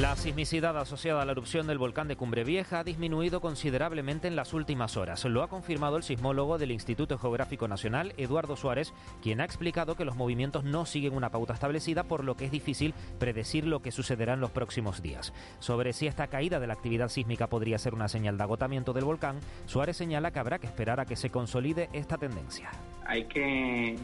La sismicidad asociada a la erupción del volcán de Cumbre Vieja ha disminuido considerablemente en las últimas horas. Lo ha confirmado el sismólogo del Instituto Geográfico Nacional, Eduardo Suárez, quien ha explicado que los movimientos no siguen una pauta establecida, por lo que es difícil predecir lo que sucederá en los próximos días. Sobre si esta caída de la actividad sísmica podría ser una señal de agotamiento del volcán, Suárez señala que habrá que esperar a que se consolide esta tendencia. Hay que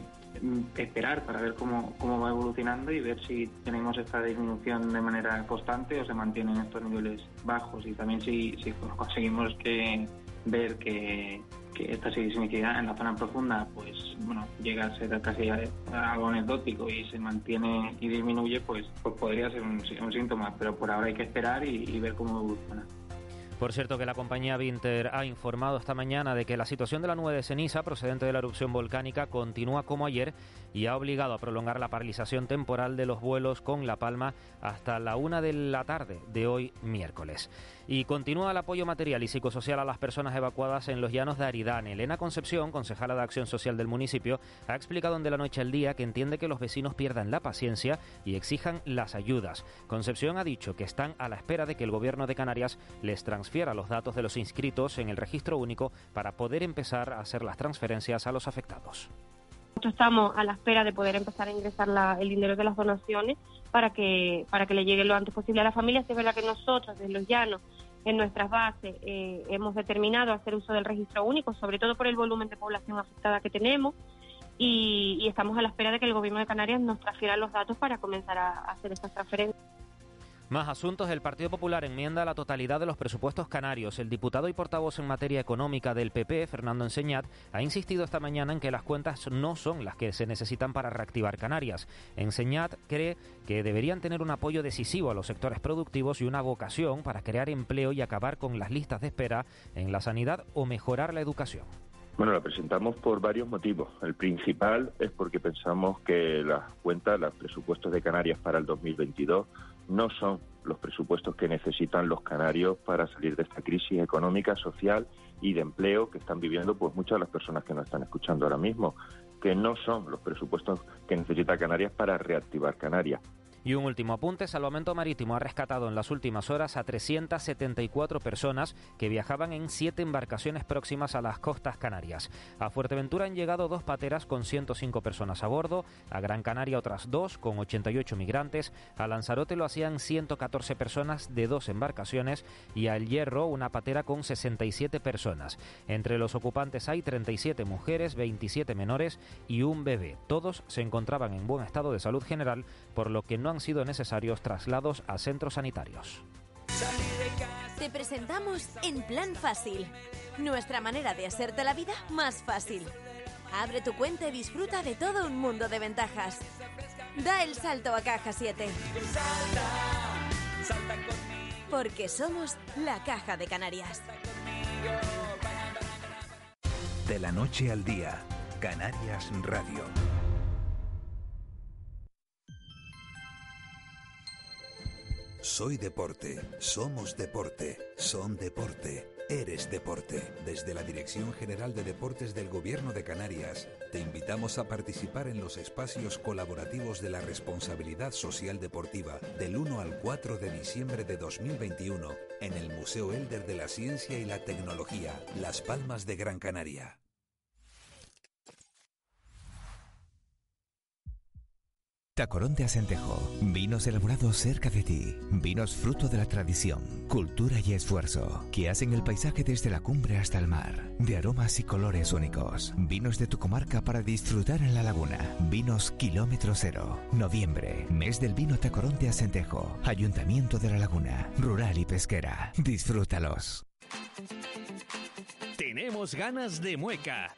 esperar para ver cómo, cómo va evolucionando y ver si tenemos esta disminución de manera constante o se mantienen estos niveles bajos y también si, si conseguimos que ver que, esta sismicidad en la zona profunda pues bueno llega a ser casi algo anecdótico y se mantiene y disminuye pues, pues podría ser un, síntoma pero por ahora hay que esperar y ver cómo evoluciona. Por cierto que la compañía Vinter ha informado esta mañana de que la situación de la nube de ceniza procedente de la erupción volcánica continúa como ayer y ha obligado a prolongar la paralización temporal de los vuelos con La Palma hasta la una de la tarde de hoy miércoles. Y continúa el apoyo material y psicosocial a las personas evacuadas en los llanos de Aridane. Elena Concepción, concejala de Acción Social del municipio, ha explicado en De la Noche al Día que entiende que los vecinos pierdan la paciencia y exijan las ayudas. Concepción ha dicho que están a la espera de que el gobierno de Canarias les transfiera los datos de los inscritos en el registro único para poder empezar a hacer las transferencias a los afectados. Estamos a la espera de poder empezar a ingresar la, el dinero de las donaciones para que para que le llegue lo antes posible a la familia. Es verdad que nosotros, desde los llanos, en nuestras bases, eh, hemos determinado hacer uso del registro único, sobre todo por el volumen de población afectada que tenemos. Y, y estamos a la espera de que el Gobierno de Canarias nos transfiera los datos para comenzar a, a hacer estas transferencias. Más asuntos. El Partido Popular enmienda la totalidad de los presupuestos canarios. El diputado y portavoz en materia económica del PP, Fernando Enseñat, ha insistido esta mañana en que las cuentas no son las que se necesitan para reactivar Canarias. Enseñat cree que deberían tener un apoyo decisivo a los sectores productivos y una vocación para crear empleo y acabar con las listas de espera en la sanidad o mejorar la educación. Bueno, la presentamos por varios motivos. El principal es porque pensamos que las cuentas, los presupuestos de Canarias para el 2022 no son los presupuestos que necesitan los canarios para salir de esta crisis económica, social y de empleo que están viviendo pues muchas de las personas que nos están escuchando ahora mismo, que no son los presupuestos que necesita Canarias para reactivar Canarias. Y un último apunte, Salvamento Marítimo ha rescatado en las últimas horas a 374 personas que viajaban en siete embarcaciones próximas a las costas canarias. A Fuerteventura han llegado dos pateras con 105 personas a bordo, a Gran Canaria otras dos con 88 migrantes, a Lanzarote lo hacían 114 personas de dos embarcaciones y a El Hierro una patera con 67 personas. Entre los ocupantes hay 37 mujeres, 27 menores y un bebé. Todos se encontraban en buen estado de salud general, por lo que no han sido necesarios traslados a centros sanitarios. Te presentamos En Plan Fácil, nuestra manera de hacerte la vida más fácil. Abre tu cuenta y disfruta de todo un mundo de ventajas. Da el salto a Caja 7. Porque somos la Caja de Canarias. De la noche al día, Canarias Radio. Soy deporte, somos deporte, son deporte, eres deporte. Desde la Dirección General de Deportes del Gobierno de Canarias, te invitamos a participar en los espacios colaborativos de la responsabilidad social deportiva del 1 al 4 de diciembre de 2021 en el Museo Elder de la Ciencia y la Tecnología, Las Palmas de Gran Canaria. Tacorón de Acentejo. Vinos elaborados cerca de ti. Vinos fruto de la tradición, cultura y esfuerzo, que hacen el paisaje desde la cumbre hasta el mar. De aromas y colores únicos. Vinos de tu comarca para disfrutar en la laguna. Vinos kilómetro cero. Noviembre. Mes del vino Tacorón de Acentejo. Ayuntamiento de la Laguna. Rural y pesquera. Disfrútalos. Tenemos ganas de mueca.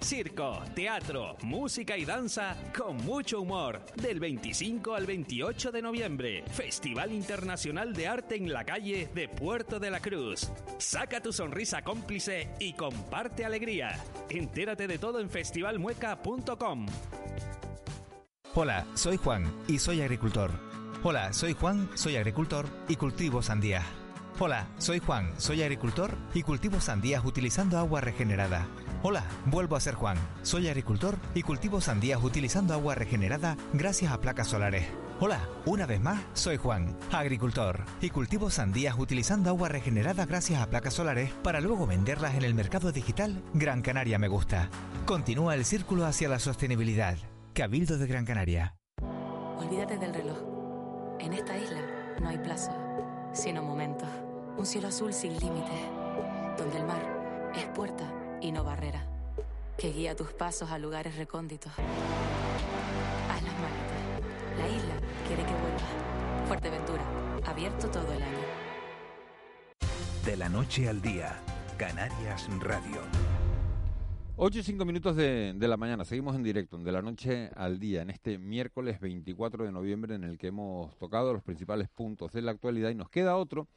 Circo, teatro, música y danza con mucho humor. Del 25 al 28 de noviembre. Festival Internacional de Arte en la calle de Puerto de la Cruz. Saca tu sonrisa cómplice y comparte alegría. Entérate de todo en festivalmueca.com. Hola, soy Juan y soy agricultor. Hola, soy Juan, soy agricultor y cultivo sandía. Hola, soy Juan, soy agricultor y cultivo sandías utilizando agua regenerada. Hola, vuelvo a ser Juan. Soy agricultor y cultivo sandías utilizando agua regenerada gracias a placas solares. Hola, una vez más, soy Juan, agricultor, y cultivo sandías utilizando agua regenerada gracias a placas solares para luego venderlas en el mercado digital Gran Canaria Me Gusta. Continúa el círculo hacia la sostenibilidad. Cabildo de Gran Canaria. Olvídate del reloj. En esta isla no hay plazos, sino momentos. Un cielo azul sin límites, donde el mar es puerta y no barrera, que guía tus pasos a lugares recónditos. Haz las maletas. La isla quiere que vuelvas. Fuerteventura, abierto todo el año. De la noche al día, Canarias Radio. 8 y 5 minutos de, de la mañana, seguimos en directo, de la noche al día, en este miércoles 24 de noviembre en el que hemos tocado los principales puntos de la actualidad y nos queda otro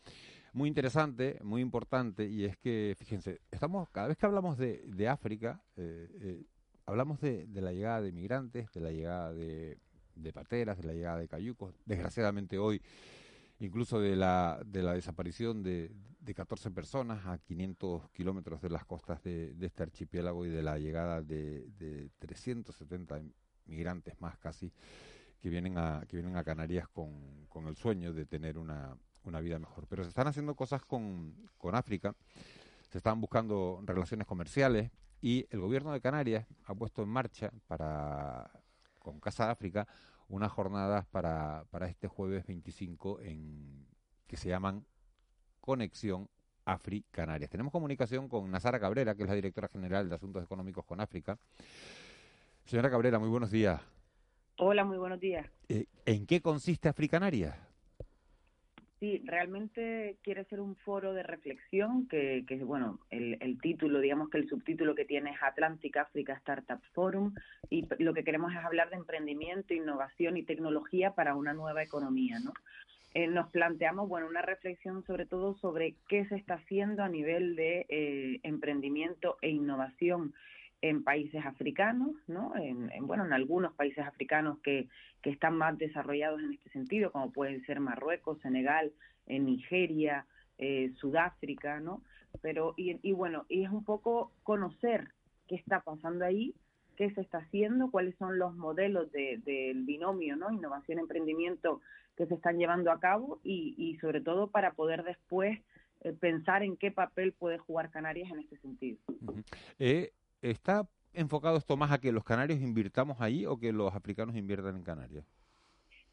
muy interesante, muy importante, y es que, fíjense, estamos cada vez que hablamos de, de África, eh, eh, hablamos de, de, la llegada de migrantes, de la llegada de, de pateras, de la llegada de cayucos, desgraciadamente hoy incluso de la, de la desaparición de, de 14 personas a 500 kilómetros de las costas de, este archipiélago y de la llegada de, de 370 migrantes más casi que vienen a, que vienen a Canarias con, con el sueño de tener una, una vida mejor. Pero se están haciendo cosas con, con África, se están buscando relaciones comerciales y el gobierno de Canarias ha puesto en marcha para con Casa África unas jornadas para, para este jueves 25 en que se llaman Conexión Afri-Canarias. Tenemos comunicación con Nazara Cabrera, que es la directora general de Asuntos Económicos con África. Señora Cabrera, muy buenos días. Hola, muy buenos días. Eh, ¿En qué consiste Africanarias? Sí, realmente quiere ser un foro de reflexión que, que bueno, el, el, título, digamos que el subtítulo que tiene es Atlantic Africa Startup Forum y lo que queremos es hablar de emprendimiento, innovación y tecnología para una nueva economía, ¿no? Eh, nos planteamos, bueno, una reflexión sobre todo sobre qué se está haciendo a nivel de eh, emprendimiento e innovación en países africanos, ¿no? En, en, bueno, en algunos países africanos que, que están más desarrollados en este sentido, como pueden ser Marruecos, Senegal, en Nigeria, eh, Sudáfrica, ¿no? Pero, y, y bueno, y es un poco conocer qué está pasando ahí, qué se está haciendo, cuáles son los modelos del de, de binomio, ¿no? Innovación, emprendimiento que se están llevando a cabo y, y sobre todo para poder después eh, pensar en qué papel puede jugar Canarias en este sentido. ¿Está enfocado esto más a que los canarios invirtamos ahí o que los africanos inviertan en Canarias?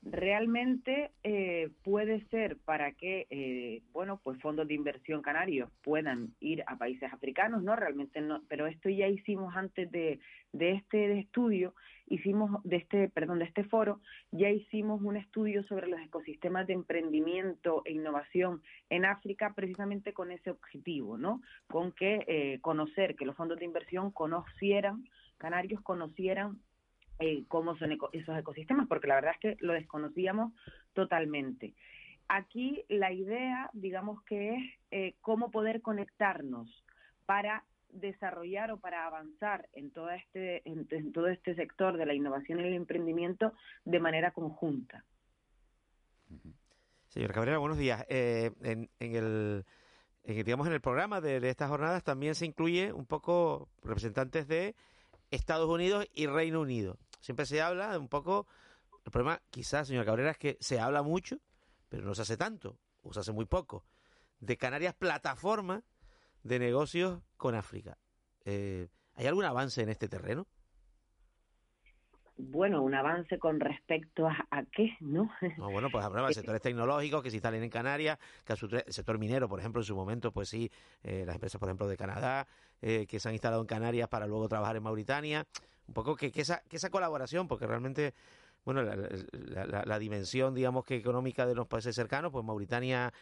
Realmente eh, puede ser para que, eh, bueno, pues fondos de inversión canarios puedan ir a países africanos, ¿no? Realmente no, pero esto ya hicimos antes de, de este estudio, hicimos, de este, perdón, de este foro, ya hicimos un estudio sobre los ecosistemas de emprendimiento e innovación en África precisamente con ese objetivo, ¿no? Con que eh, conocer, que los fondos de inversión conocieran, canarios conocieran eh, cómo son eco esos ecosistemas, porque la verdad es que lo desconocíamos totalmente. Aquí la idea, digamos que es eh, cómo poder conectarnos para desarrollar o para avanzar en todo este en, todo este sector de la innovación y el emprendimiento de manera conjunta. Señor Cabrera, buenos días. Eh, en, el digamos en el programa de, de estas jornadas también se incluye un poco representantes de Estados Unidos y Reino Unido. Siempre se habla de un poco, el problema quizás, señor Cabrera, es que se habla mucho, pero no se hace tanto, o se hace muy poco, de Canarias plataforma de negocios con África. Eh, ¿Hay algún avance en este terreno? Bueno, un avance con respecto a, a qué, ¿no? no bueno, pues hablaba de sectores tecnológicos que se instalen en Canarias, que el sector minero, por ejemplo, en su momento, pues sí, eh, las empresas, por ejemplo, de Canadá, eh, que se han instalado en Canarias para luego trabajar en Mauritania, un poco que, que, esa, que esa colaboración, porque realmente, bueno, la, la, la, la dimensión, digamos que económica de los países cercanos, pues Mauritania,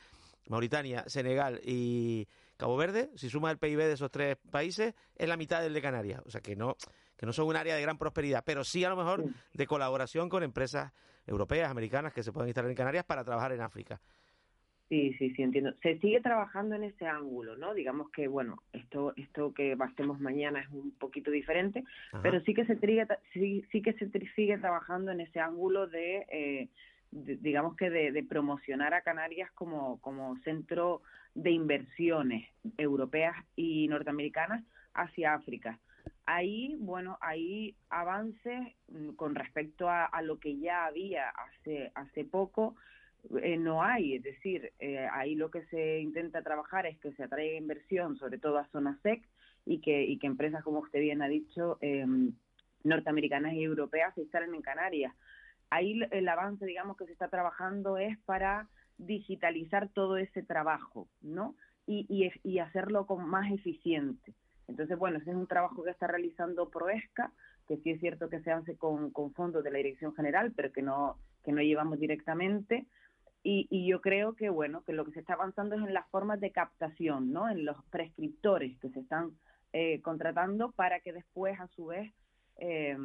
Mauritania, Senegal y Cabo Verde, si suma el PIB de esos tres países, es la mitad del de Canarias. O sea que no, que no son un área de gran prosperidad, pero sí a lo mejor de colaboración con empresas europeas, americanas que se pueden instalar en Canarias para trabajar en África. Sí, sí, sí, entiendo. Se sigue trabajando en ese ángulo, ¿no? Digamos que, bueno, esto esto que hacemos mañana es un poquito diferente, Ajá. pero sí que se sigue, sí, sí que se sigue trabajando en ese ángulo de, eh, de digamos que de, de, promocionar a Canarias como, como centro de inversiones europeas y norteamericanas hacia África. Ahí, bueno, hay avances mm, con respecto a, lo que ya había hace, hace poco, eh, no hay, es decir, eh, ahí lo que se intenta trabajar es que se atraiga inversión, sobre todo a zonas SEC, y que, y que empresas, como usted bien ha dicho, em, norteamericanas y europeas se instalen en Canarias. Ahí el avance, digamos, que se está trabajando es para digitalizar todo ese trabajo, ¿no? Y, y, y hacerlo con más eficiente. Entonces, bueno, ese es un trabajo que está realizando Proesca, que sí es cierto que se hace con, con fondos de la Dirección General, pero que no, que no llevamos directamente. Y, y, yo creo que, bueno, que lo que se está avanzando es en las formas de captación, ¿no? En los prescriptores que se están eh, contratando para que después, a su vez, eh,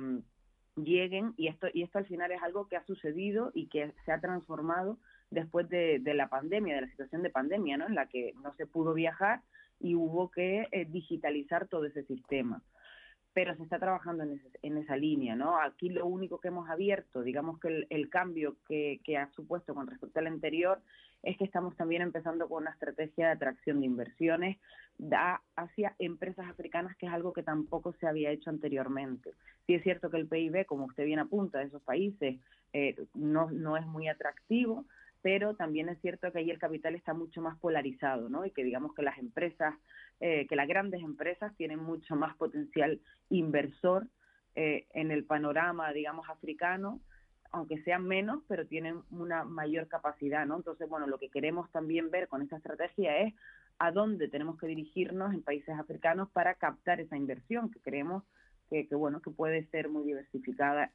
lleguen, y esto, y esto al final es algo que ha sucedido y que se ha transformado después de, de la pandemia, de la situación de pandemia, ¿no? En la que no se pudo viajar y hubo que eh, digitalizar todo ese sistema. Pero se está trabajando en, esa línea, ¿no? Aquí lo único que hemos abierto, digamos que el, cambio que, que, ha supuesto con respecto al anterior, es que estamos también empezando con una estrategia de atracción de inversiones da hacia empresas africanas, que es algo que tampoco se había hecho anteriormente. Sí es cierto que el PIB, como usted bien apunta, de esos países eh, no, no es muy atractivo, pero también es cierto que ahí el capital está mucho más polarizado, ¿no? Y que digamos que las empresas, eh, que las grandes empresas tienen mucho más potencial inversor eh, en el panorama, digamos, africano, aunque sean menos, pero tienen una mayor capacidad, ¿no? Entonces, bueno, lo que queremos también ver con esta estrategia es a dónde tenemos que dirigirnos en países africanos para captar esa inversión que creemos que, que bueno, que puede ser muy diversificada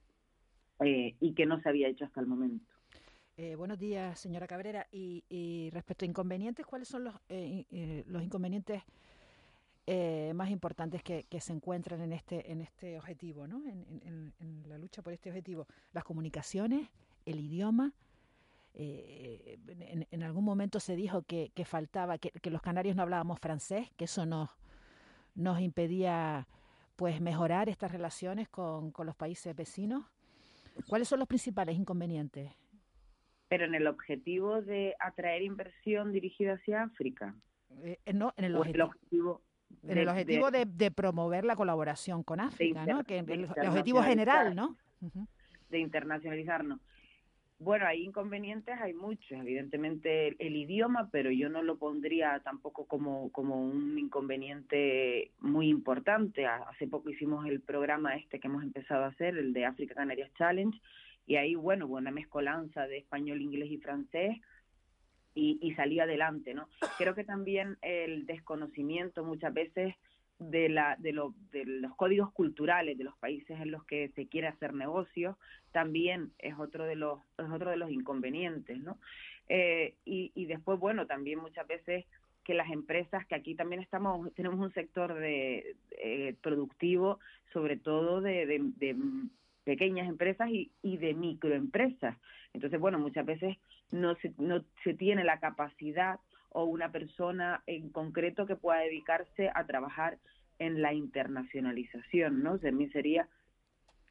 eh, y que no se había hecho hasta el momento. Eh, buenos días, señora Cabrera. Y, respecto a inconvenientes, ¿cuáles son los, eh, eh, inconvenientes más importantes que, se encuentran en este, este objetivo. En, la lucha por este objetivo? Las comunicaciones, el idioma. En, algún momento se dijo que, faltaba, que, los canarios no hablábamos francés, que eso nos, impedía pues mejorar estas relaciones con los países vecinos. ¿Cuáles son los principales inconvenientes? Pero en el objetivo de atraer inversión dirigida hacia África. Eh, eh, no, en el, objetivo, en el objetivo de, promover la colaboración con África, ¿no? Que el, objetivo general, ¿no? De internacionalizarnos. Bueno, hay inconvenientes, hay muchos, evidentemente el, idioma, pero yo no lo pondría tampoco como, como un inconveniente muy importante. Hace poco hicimos el programa este que hemos empezado a hacer, el de África Canarias Challenge, y ahí, bueno, una mezcolanza de español, inglés y francés y, y salí adelante, ¿no? Creo que también el desconocimiento muchas veces de, la, de, lo, de los códigos culturales de los países en los que se quiere hacer negocios también es otro de los, es otro de los inconvenientes, ¿no? Eh, y, y después, bueno, también muchas veces que las empresas, que aquí también estamos, tenemos un sector de, eh, productivo, sobre todo de, de, pequeñas empresas y, y de microempresas. Entonces, bueno, muchas veces no se, no se tiene la capacidad o una persona en concreto que pueda dedicarse a trabajar en la internacionalización, ¿no? También sería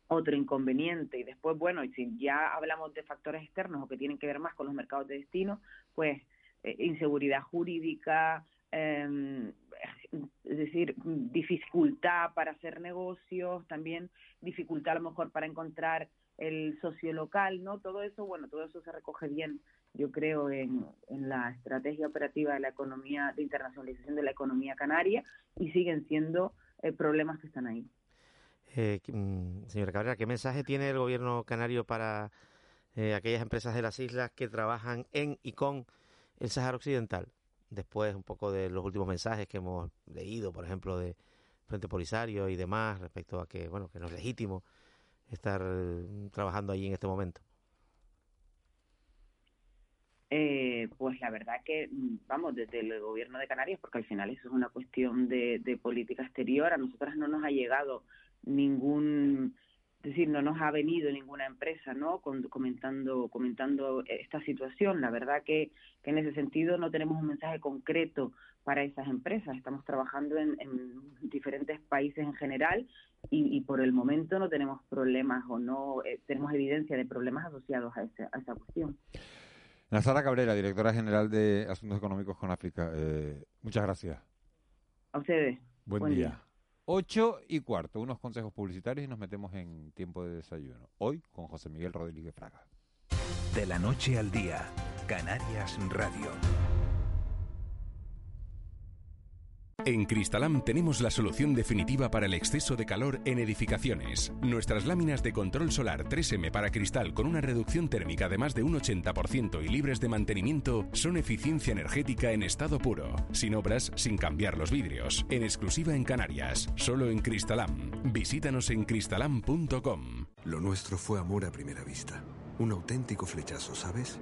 otro inconveniente. Y después, bueno, si ya hablamos de factores externos o que tienen que ver más con los mercados de destino, pues eh, inseguridad jurídica, eh, es decir, dificultad para hacer negocios, también dificultad a lo mejor para encontrar el socio local, ¿no? Todo eso, bueno, todo eso se recoge bien, yo creo, en, en la estrategia operativa de la economía, de internacionalización de la economía canaria y siguen siendo eh, problemas que están ahí. Eh, mm, señora Cabrera, ¿qué mensaje tiene el gobierno canario para eh, aquellas empresas de las islas que trabajan en y con el Sáhara Occidental? Después un poco de los últimos mensajes que hemos leído, por ejemplo, de Frente Polisario y demás, respecto a que, bueno, que no es legítimo estar mm, trabajando allí en este momento. Eh, pues la verdad que, mm, vamos, desde el gobierno de Canarias, porque al final eso es una cuestión de, de política exterior, a nosotras no nos ha llegado ningún es decir, no nos ha venido ninguna empresa ¿no? comentando, comentando esta situación. La verdad que, que, en ese sentido no tenemos un mensaje concreto para esas empresas. Estamos trabajando en, diferentes países en general y, por el momento no tenemos problemas o no eh, tenemos evidencia de problemas asociados a, ese, a esa cuestión. Nazara Cabrera, directora general de Asuntos Económicos con África. Eh, muchas gracias. A ustedes. Buen, día. 8 y cuarto, unos consejos publicitarios y nos metemos en tiempo de desayuno. Hoy con José Miguel Rodríguez Fraga. De la noche al día, Canarias Radio. En Cristalam tenemos la solución definitiva para el exceso de calor en edificaciones. Nuestras láminas de control solar 3M para cristal con una reducción térmica de más de un 80% y libres de mantenimiento son eficiencia energética en estado puro, sin obras, sin cambiar los vidrios, en exclusiva en Canarias, solo en Cristalam. Visítanos en cristalam.com. Lo nuestro fue amor a primera vista. Un auténtico flechazo, ¿sabes?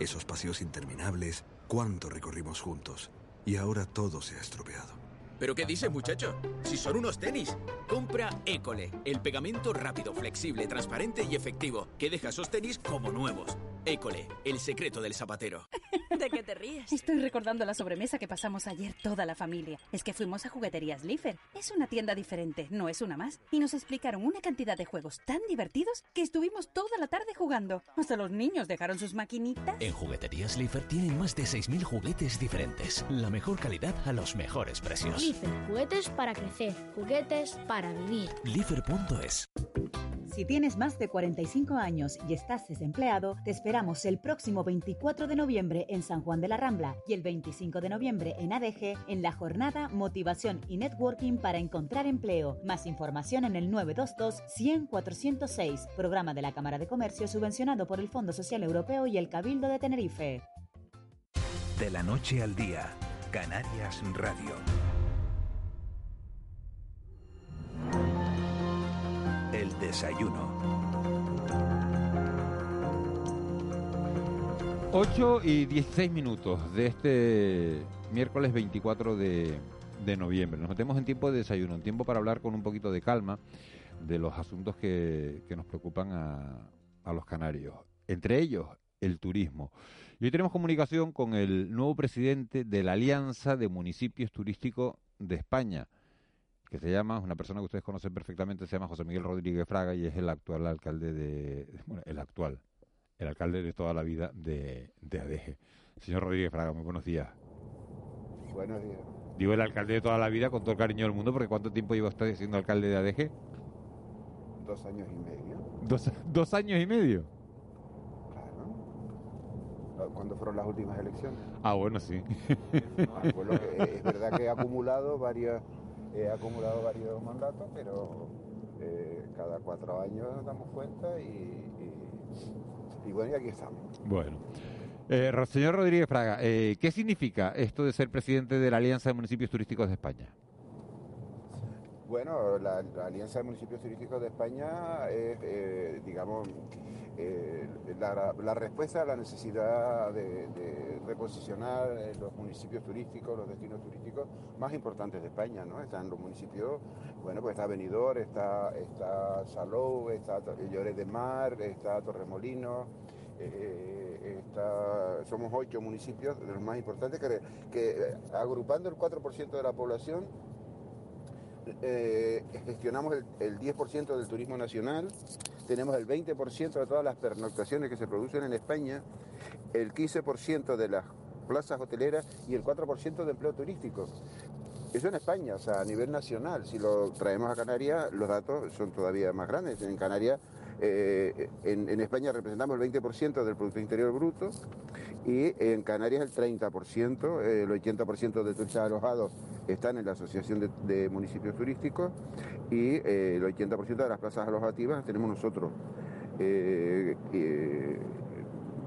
Esos paseos interminables, cuánto recorrimos juntos. Y ahora todo se ha estropeado. ¿Pero qué dice, muchacho? Si son unos tenis. Compra École, el pegamento rápido, flexible, transparente y efectivo, que deja esos tenis como nuevos. École, el secreto del zapatero. ¿De qué te ríes? Estoy recordando la sobremesa que pasamos ayer toda la familia. Es que fuimos a Jugueterías Lifer. Es una tienda diferente, no es una más. Y nos explicaron una cantidad de juegos tan divertidos que estuvimos toda la tarde jugando. Hasta los niños dejaron sus maquinitas. En Jugueterías Lifer tienen más de 6.000 juguetes diferentes. La mejor calidad a los mejores precios. Lifer, juguetes para crecer, juguetes para vivir. Lifer.es si tienes más de 45 años y estás desempleado, te esperamos el próximo 24 de noviembre en San Juan de la Rambla y el 25 de noviembre en ADG en la jornada Motivación y Networking para encontrar empleo. Más información en el 922 100 406, programa de la Cámara de Comercio subvencionado por el Fondo Social Europeo y el Cabildo de Tenerife. De la noche al día, Canarias Radio. El desayuno. 8 y 16 minutos de este miércoles 24 de, noviembre. Nos metemos en tiempo de desayuno, en tiempo para hablar con un poquito de calma de los asuntos que, que nos preocupan a, a, los canarios. Entre ellos, el turismo. Y hoy tenemos comunicación con el nuevo presidente de la Alianza de Municipios Turísticos de España, que se llama, una persona que ustedes conocen perfectamente, se llama José Miguel Rodríguez Fraga y es el actual alcalde de, bueno, el actual, el alcalde de toda la vida de, de ADG. Señor Rodríguez Fraga, muy buenos días. Buenos días. Digo el alcalde de toda la vida con todo el cariño del mundo, porque ¿cuánto tiempo lleva usted siendo alcalde de ADG? Dos años y medio. ¿Dos, dos años y medio? Claro. ¿Cuándo fueron las últimas elecciones? Ah, bueno, sí. Ah, pues que, es verdad que he acumulado varias he acumulado varios mandatos, pero eh, cada cuatro años nos damos cuenta y, bueno, y aquí estamos. Bueno. Eh, señor Rodríguez Fraga, eh, ¿qué significa esto de ser presidente de la Alianza de Municipios Turísticos de España? Bueno, la, Alianza de Municipios Turísticos de España es, eh, digamos, eh, la, respuesta a la necesidad de, reposicionar los municipios turísticos, los destinos turísticos más importantes de España, ¿no? Están los municipios, bueno, pues está Benidorm, está, está Salou, está Lloret de Mar, está Torremolinos, eh, está, somos ocho municipios de los más importantes que, que agrupando el 4% de la población eh, gestionamos el, el 10% del turismo nacional, tenemos el 20% de todas las pernoctaciones que se producen en España, el 15% de las plazas hoteleras y el 4% de empleo turístico. Eso en España, a nivel nacional. Si lo traemos a Canarias, los datos son todavía más grandes. En Canarias, eh, en, en, España representamos el 20% del Producto Interior Bruto y en Canarias el 30%, el 80% de turistas alojados están en la Asociación de, Municipios Turísticos y eh, el 80% de las plazas alojativas tenemos nosotros. Eh,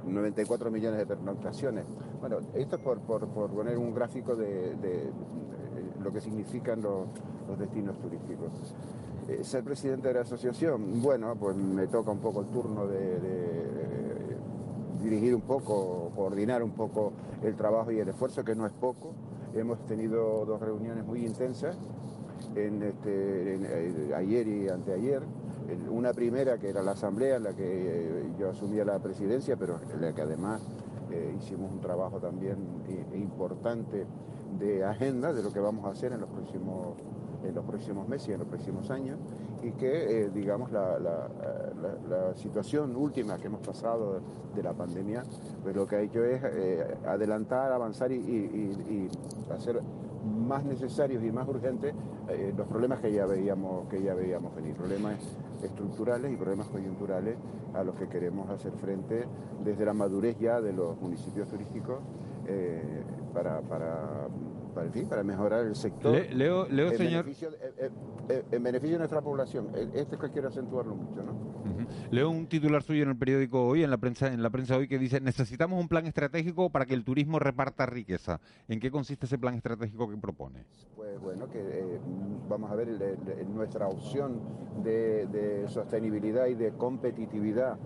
94 millones de pernoctaciones. Bueno, esto es por, por, poner un gráfico de, lo que significan los, los destinos turísticos. Eh, ser presidente de la asociación, bueno, pues me toca un poco el turno de, dirigir un poco, coordinar un poco el trabajo y el esfuerzo, que no es poco. Hemos tenido dos reuniones muy intensas, en este, eh, ayer y anteayer. Una primera que era la asamblea en la que eh, yo asumía la presidencia, pero en la que además eh, hicimos un trabajo también importante de agenda de lo que vamos a hacer en los próximos, en los próximos meses y en los próximos años y que, eh, digamos, la, la, situación última que hemos pasado de la pandemia, pues lo que ha hecho es eh, adelantar, avanzar y, y, hacer más necesarios y más urgentes eh, los problemas que ya veíamos que ya veíamos venir, problemas estructurales y problemas coyunturales a los que queremos hacer frente desde la madurez ya de los municipios turísticos para, para, para, en fin, para mejorar el sector. leo, leo en señor. Beneficio, eh, eh, en beneficio de nuestra población. Este es que quiero acentuarlo mucho, ¿no? Leo un titular suyo en el periódico hoy, en la prensa, en la prensa hoy, que dice necesitamos un plan estratégico para que el turismo reparta riqueza. ¿En qué consiste ese plan estratégico que propone? Pues bueno, que eh, vamos a ver nuestra opción de, de sostenibilidad y de competitividad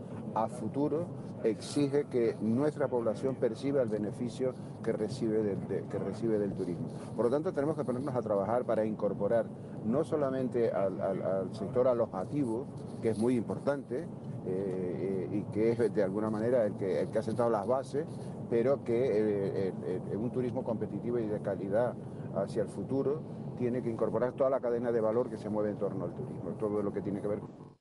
a futuro exige que nuestra población perciba el beneficio que recibe que recibe del turismo. Por lo tanto, tenemos que ponernos a trabajar para incorporar no solamente al, sector alojativo, que es muy importante, eh, eh, y que es de alguna manera el que, ha sentado las bases, pero que eh, un turismo competitivo y de calidad hacia el futuro tiene que incorporar toda la cadena de valor que se mueve en torno al turismo, todo lo que tiene que ver con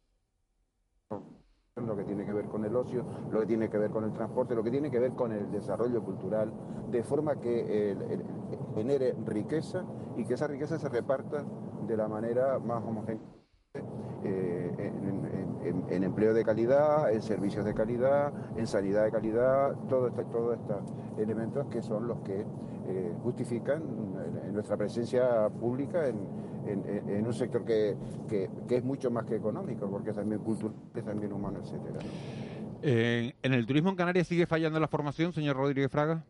lo que tiene que ver con el ocio, lo que tiene que ver con el transporte, lo que tiene que ver con el desarrollo cultural, de forma que genere riqueza y que esa riqueza se reparta de la manera más homogénea. Eh, en, empleo de calidad, en servicios de calidad, en sanidad de calidad, todos todo estos elementos que son los que eh, justifican nuestra presencia pública en, en, un sector que, es mucho más que económico, porque es también cultural, es también humano, etcétera. Eh, ¿En el turismo en Canarias sigue fallando la formación, señor Rodríguez Fraga?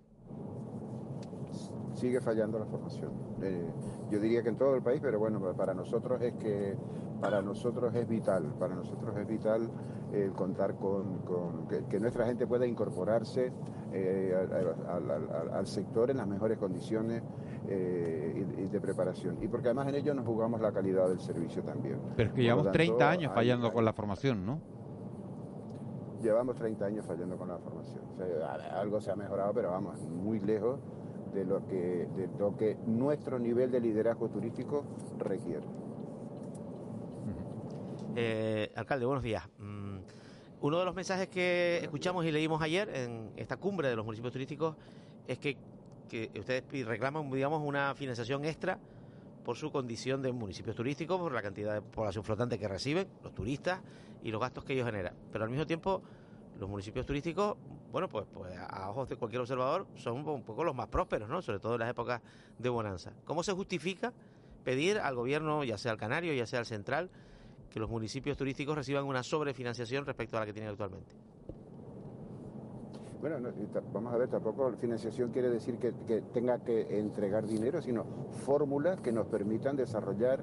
Sigue fallando la formación. Eh, yo diría que en todo el país, pero bueno, para nosotros es que para nosotros es vital, para nosotros es vital el contar con, que, nuestra gente pueda incorporarse eh, al, sector en las mejores condiciones eh, y, de preparación. Y porque además en ello nos jugamos la calidad del servicio también. Pero es que llevamos 30 años fallando con la formación, ¿no? Llevamos 30 años fallando con la formación. algo se ha mejorado, pero vamos, muy lejos de lo que, de lo que nuestro nivel de liderazgo turístico requiere. Eh, alcalde, buenos días. Mm, uno de los mensajes que escuchamos y leímos ayer en esta cumbre de los municipios turísticos es que, ustedes reclaman, digamos, una financiación extra por su condición de municipios turísticos, por la cantidad de población flotante que reciben, los turistas y los gastos que ellos generan. Pero al mismo tiempo, los municipios turísticos, bueno, pues, pues a ojos de cualquier observador, son un poco los más prósperos, ¿no? Sobre todo en las épocas de bonanza. ¿Cómo se justifica pedir al gobierno, ya sea al canario, ya sea al central, que los municipios turísticos reciban una sobrefinanciación respecto a la que tienen actualmente. Bueno, vamos a ver, tampoco financiación quiere decir que, tenga que entregar dinero, sino fórmulas que nos permitan desarrollar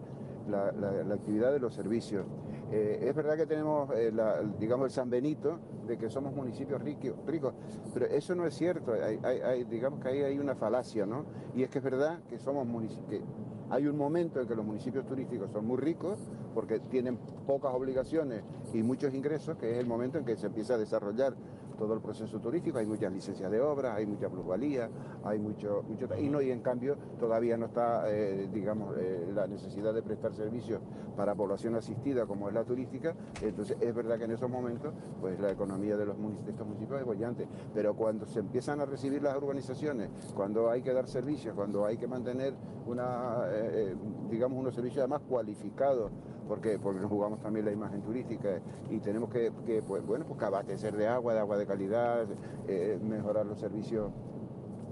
la, actividad de los servicios. Eh, es verdad que tenemos, eh, digamos, el San Benito de que somos municipios ricos, pero eso no es cierto. Hay, digamos que ahí hay una falacia, ¿no? Y es que es verdad que somos municipios, hay un momento en que los municipios turísticos son muy ricos porque tienen pocas obligaciones y muchos ingresos, que es el momento en que se empieza a desarrollar todo el proceso turístico, hay muchas licencias de obra, hay mucha plusvalía, hay mucho, mucho y no y en cambio todavía no está, eh, digamos, eh, la necesidad de prestar servicios para población asistida como es la turística, entonces es verdad que en esos momentos, pues la economía de los estos municipios es bollante, pero cuando se empiezan a recibir las urbanizaciones, cuando hay que dar servicios, cuando hay que mantener una, eh, digamos, unos servicios además cualificados porque, nos jugamos también la imagen turística y tenemos que, pues, bueno, pues abastecer de agua, de agua de calidad, eh, mejorar los servicios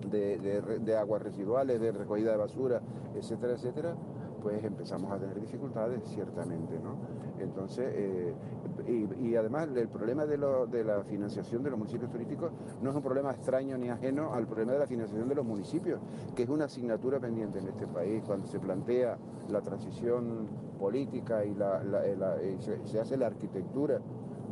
de, aguas residuales, de recogida de basura, etcétera, etcétera, pues empezamos a tener dificultades, ciertamente, ¿no? Entonces, eh, y, además el problema de, de, la financiación de los municipios turísticos no es un problema extraño ni ajeno al problema de la financiación de los municipios, que es una asignatura pendiente en este país. Cuando se plantea la transición política y, la, se, hace la arquitectura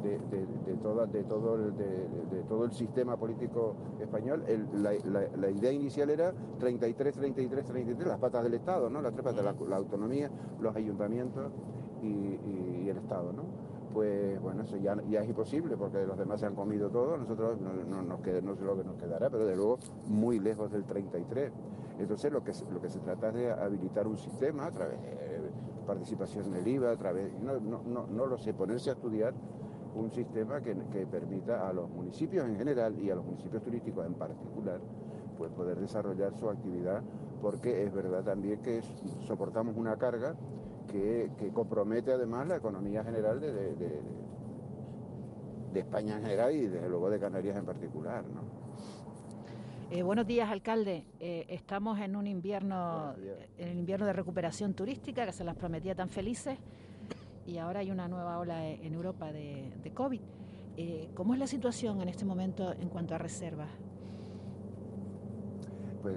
de, de, todo, de, todo, el, de, todo el sistema político español, la, idea inicial era 33, 33, 33, las patas del Estado, ¿no? Las tres patas, la, autonomía, los ayuntamientos y, el Estado, ¿no? Pues bueno, eso ya, ya, es imposible porque los demás se han comido todo, nosotros no, nos queda, no sé lo que nos quedará, pero de luego muy lejos del 33. Entonces lo que, lo que se trata es de habilitar un sistema a través de participación en el IVA, a través, no, no, no, lo sé, ponerse a estudiar un sistema que, que, permita a los municipios en general y a los municipios turísticos en particular pues poder desarrollar su actividad porque es verdad también que soportamos una carga que, compromete además la economía general de, de, España en general y desde luego de Canarias en particular. ¿no? Eh, buenos días, alcalde. Eh, estamos en un invierno, en el invierno de recuperación turística que se las prometía tan felices y ahora hay una nueva ola en Europa de, COVID. Eh, ¿Cómo es la situación en este momento en cuanto a reservas? Pues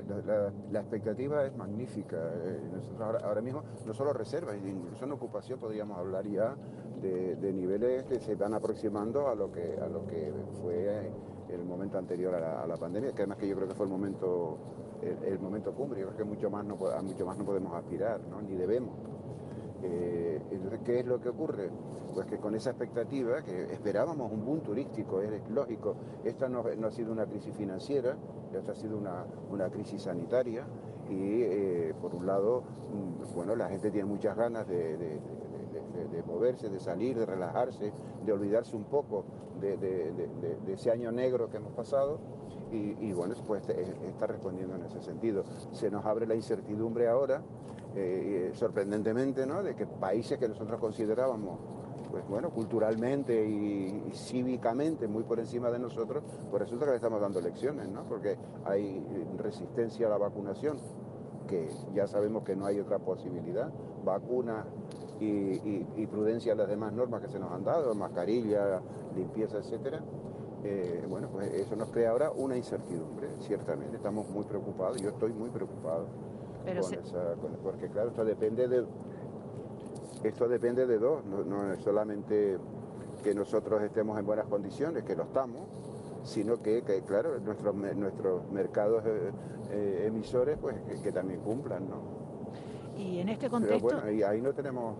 la, expectativa es magnífica. Eh, nosotros ahora, mismo no solo reservas, incluso en ocupación podríamos hablar ya de, niveles que se van aproximando a lo que, a lo que fue el momento anterior a la, pandemia, que además que yo creo que fue el momento, el, momento cumbre, yo creo que mucho más no, mucho más no podemos aspirar, ni debemos. Eh, entonces, ¿qué es lo que ocurre? Pues que con esa expectativa, que esperábamos un boom turístico, es lógico, esta no, ha sido una crisis financiera, esta ha sido una, crisis sanitaria y eh, por un lado, mm, bueno, la gente tiene muchas ganas de, moverse, de salir, de relajarse, de olvidarse un poco de, ese año negro que hemos pasado y, bueno, pues está respondiendo en ese sentido. Se nos abre la incertidumbre ahora eh, sorprendentemente, ¿no? de que países que nosotros considerábamos pues bueno, culturalmente y, cívicamente muy por encima de nosotros, pues resulta que le estamos dando lecciones, ¿no? Porque hay resistencia a la vacunación, que ya sabemos que no hay otra posibilidad, vacuna y, prudencia a las demás normas que se nos han dado, mascarilla, limpieza, etcétera. Eh, bueno, pues eso nos crea ahora una incertidumbre, ciertamente, estamos muy preocupados, yo estoy muy preocupado porque claro, esto depende de esto depende de dos, no, es solamente que nosotros estemos en buenas condiciones, que lo estamos, sino que, claro, nuestros nuestros mercados eh, eh, emisores pues que, también cumplan, ¿no? Y en este contexto. bueno, y ahí no tenemos.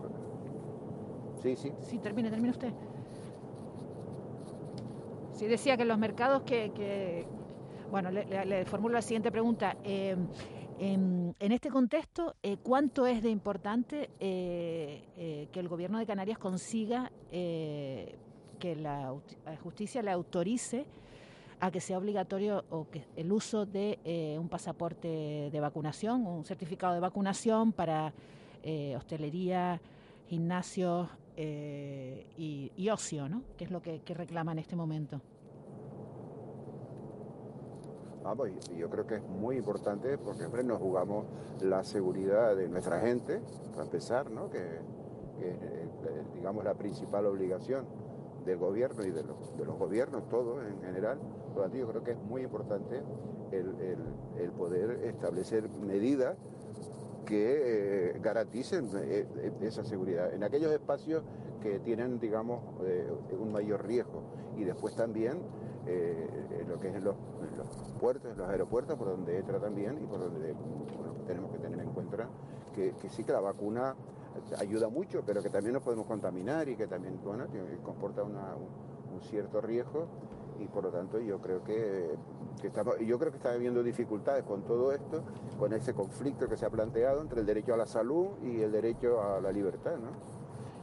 Sí, sí. Sí, termine, termine usted. Sí, decía que los mercados que. Bueno, le, formulo la siguiente pregunta. Eh, en, este contexto, eh, ¿cuánto es de importante eh, eh, que el Gobierno de Canarias consiga que la, justicia le autorice a que sea obligatorio o que el uso de un pasaporte de vacunación, un certificado de vacunación para hostelería, gimnasios y, ocio, ¿no? que es lo que reclama en este momento? Vamos, y yo creo que es muy importante porque siempre nos jugamos la seguridad de nuestra gente, para empezar, ¿no? que, es, eh, digamos, la principal obligación del gobierno y de los, de los gobiernos todos en general. Por lo tanto, yo creo que es muy importante el, poder establecer medidas que eh, garanticen eh, esa seguridad en aquellos espacios que tienen, digamos, un mayor riesgo. Y después también eh, lo que es en los, puertos, los aeropuertos, por donde entra también y por donde tenemos que tener en cuenta que, sí que la vacuna ayuda mucho, pero que también nos podemos contaminar y que también bueno, comporta un, cierto riesgo y por lo tanto yo creo que, que estamos, yo creo que está habiendo dificultades con todo esto, con ese conflicto que se ha planteado entre el derecho a la salud y el derecho a la libertad, ¿no?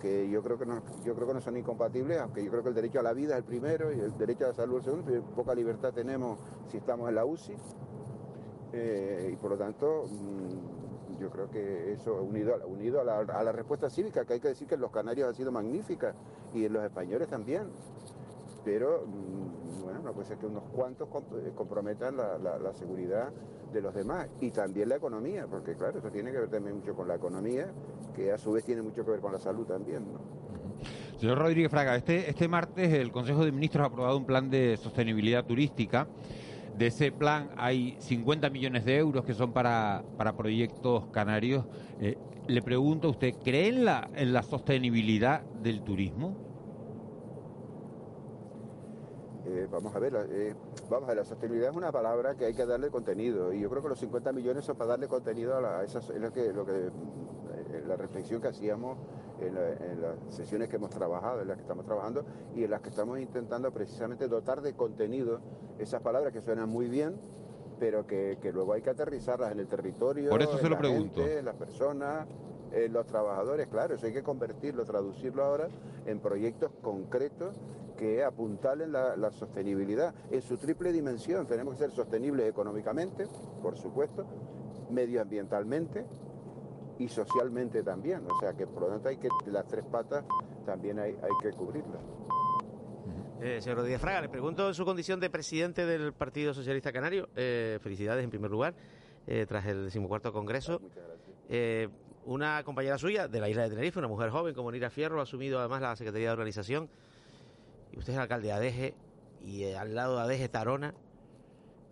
Que yo creo que no, yo creo que no son incompatibles, aunque yo creo que el derecho a la vida es el primero y el derecho a la salud el segundo, poca libertad tenemos si estamos en la UCI. Eh, y por lo tanto, mm, yo creo que eso unido, a, unido a la, respuesta cívica, que hay que decir que en los canarios ha sido magnífica y en los españoles también. Pero, mm, bueno, no puede ser que unos cuantos eh, comprometan la seguridad de los demás y también la economía, porque claro, eso tiene que ver también mucho con la economía, que a su vez tiene mucho que ver con la salud también. Señor Rodríguez Fraga, este, este martes el Consejo de Ministros ha aprobado un plan de sostenibilidad turística. De ese plan hay 50 millones de euros que son para, para proyectos canarios. Eh, le pregunto a usted, ¿cree en la, en la sostenibilidad del turismo? Eh, vamos a ver, eh, vamos a ver, la sostenibilidad es una palabra que hay que darle contenido y yo creo que los 50 millones son para darle contenido a, la, esas, lo que, lo que, eh, la reflexión que hacíamos en, las sesiones que hemos trabajado, en las que estamos trabajando y en las que estamos intentando precisamente dotar de contenido esas palabras que suenan muy bien, pero que, luego hay que aterrizarlas en el territorio, Por eso se lo la pregunto. Gente, las personas, los trabajadores, claro, eso hay que convertirlo, traducirlo ahora en proyectos concretos que apuntalen la, la, sostenibilidad en su triple dimensión. Tenemos que ser sostenibles económicamente, por supuesto, medioambientalmente y socialmente también. O sea que por lo tanto hay que las tres patas también hay, hay que cubrirlas. Eh, señor Rodríguez Fraga, le pregunto en su condición de presidente del Partido Socialista Canario. Eh, felicidades en primer lugar, eh, tras el decimocuarto congreso. Una compañera suya de la isla de Tenerife, una mujer joven como Nira Fierro, ha asumido además la Secretaría de Organización. Y usted es alcalde de Adeje y eh, al lado de Adeje Tarona.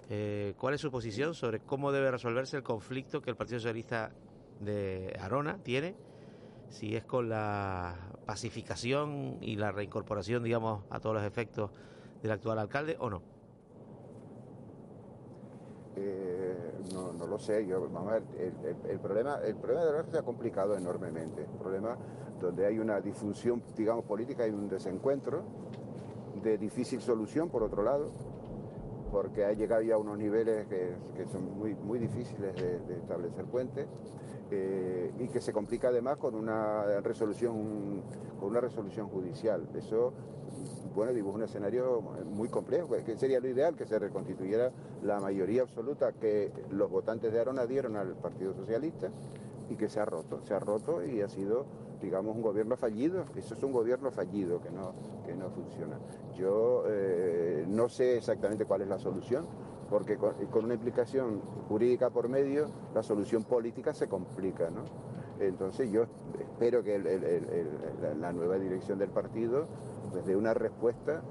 Eh, ¿Cuál es su posición sobre cómo debe resolverse el conflicto que el Partido Socialista de Arona tiene? Si es con la pacificación y la reincorporación, digamos, a todos los efectos del actual alcalde o no. Eh, no, no lo sé, yo, vamos a ver, el, problema, el problema de la se ha complicado enormemente. El problema donde hay una disfunción, digamos, política y un desencuentro de difícil solución, por otro lado, porque ha llegado ya a unos niveles que, que son muy, muy difíciles de, de establecer puentes eh, y que se complica además con una resolución, con una resolución judicial. Eso bueno, dibuja un escenario muy complejo, pues, que sería lo ideal que se reconstituyera la mayoría absoluta que los votantes de Arona dieron al Partido Socialista y que se ha roto, se ha roto y ha sido, digamos, un gobierno fallido. Eso es un gobierno fallido que no, que no funciona. Yo eh, no sé exactamente cuál es la solución, porque con, una implicación jurídica por medio, la solución política se complica, ¿no? Entonces yo espero que la nueva dirección del partido pues, dé una respuesta,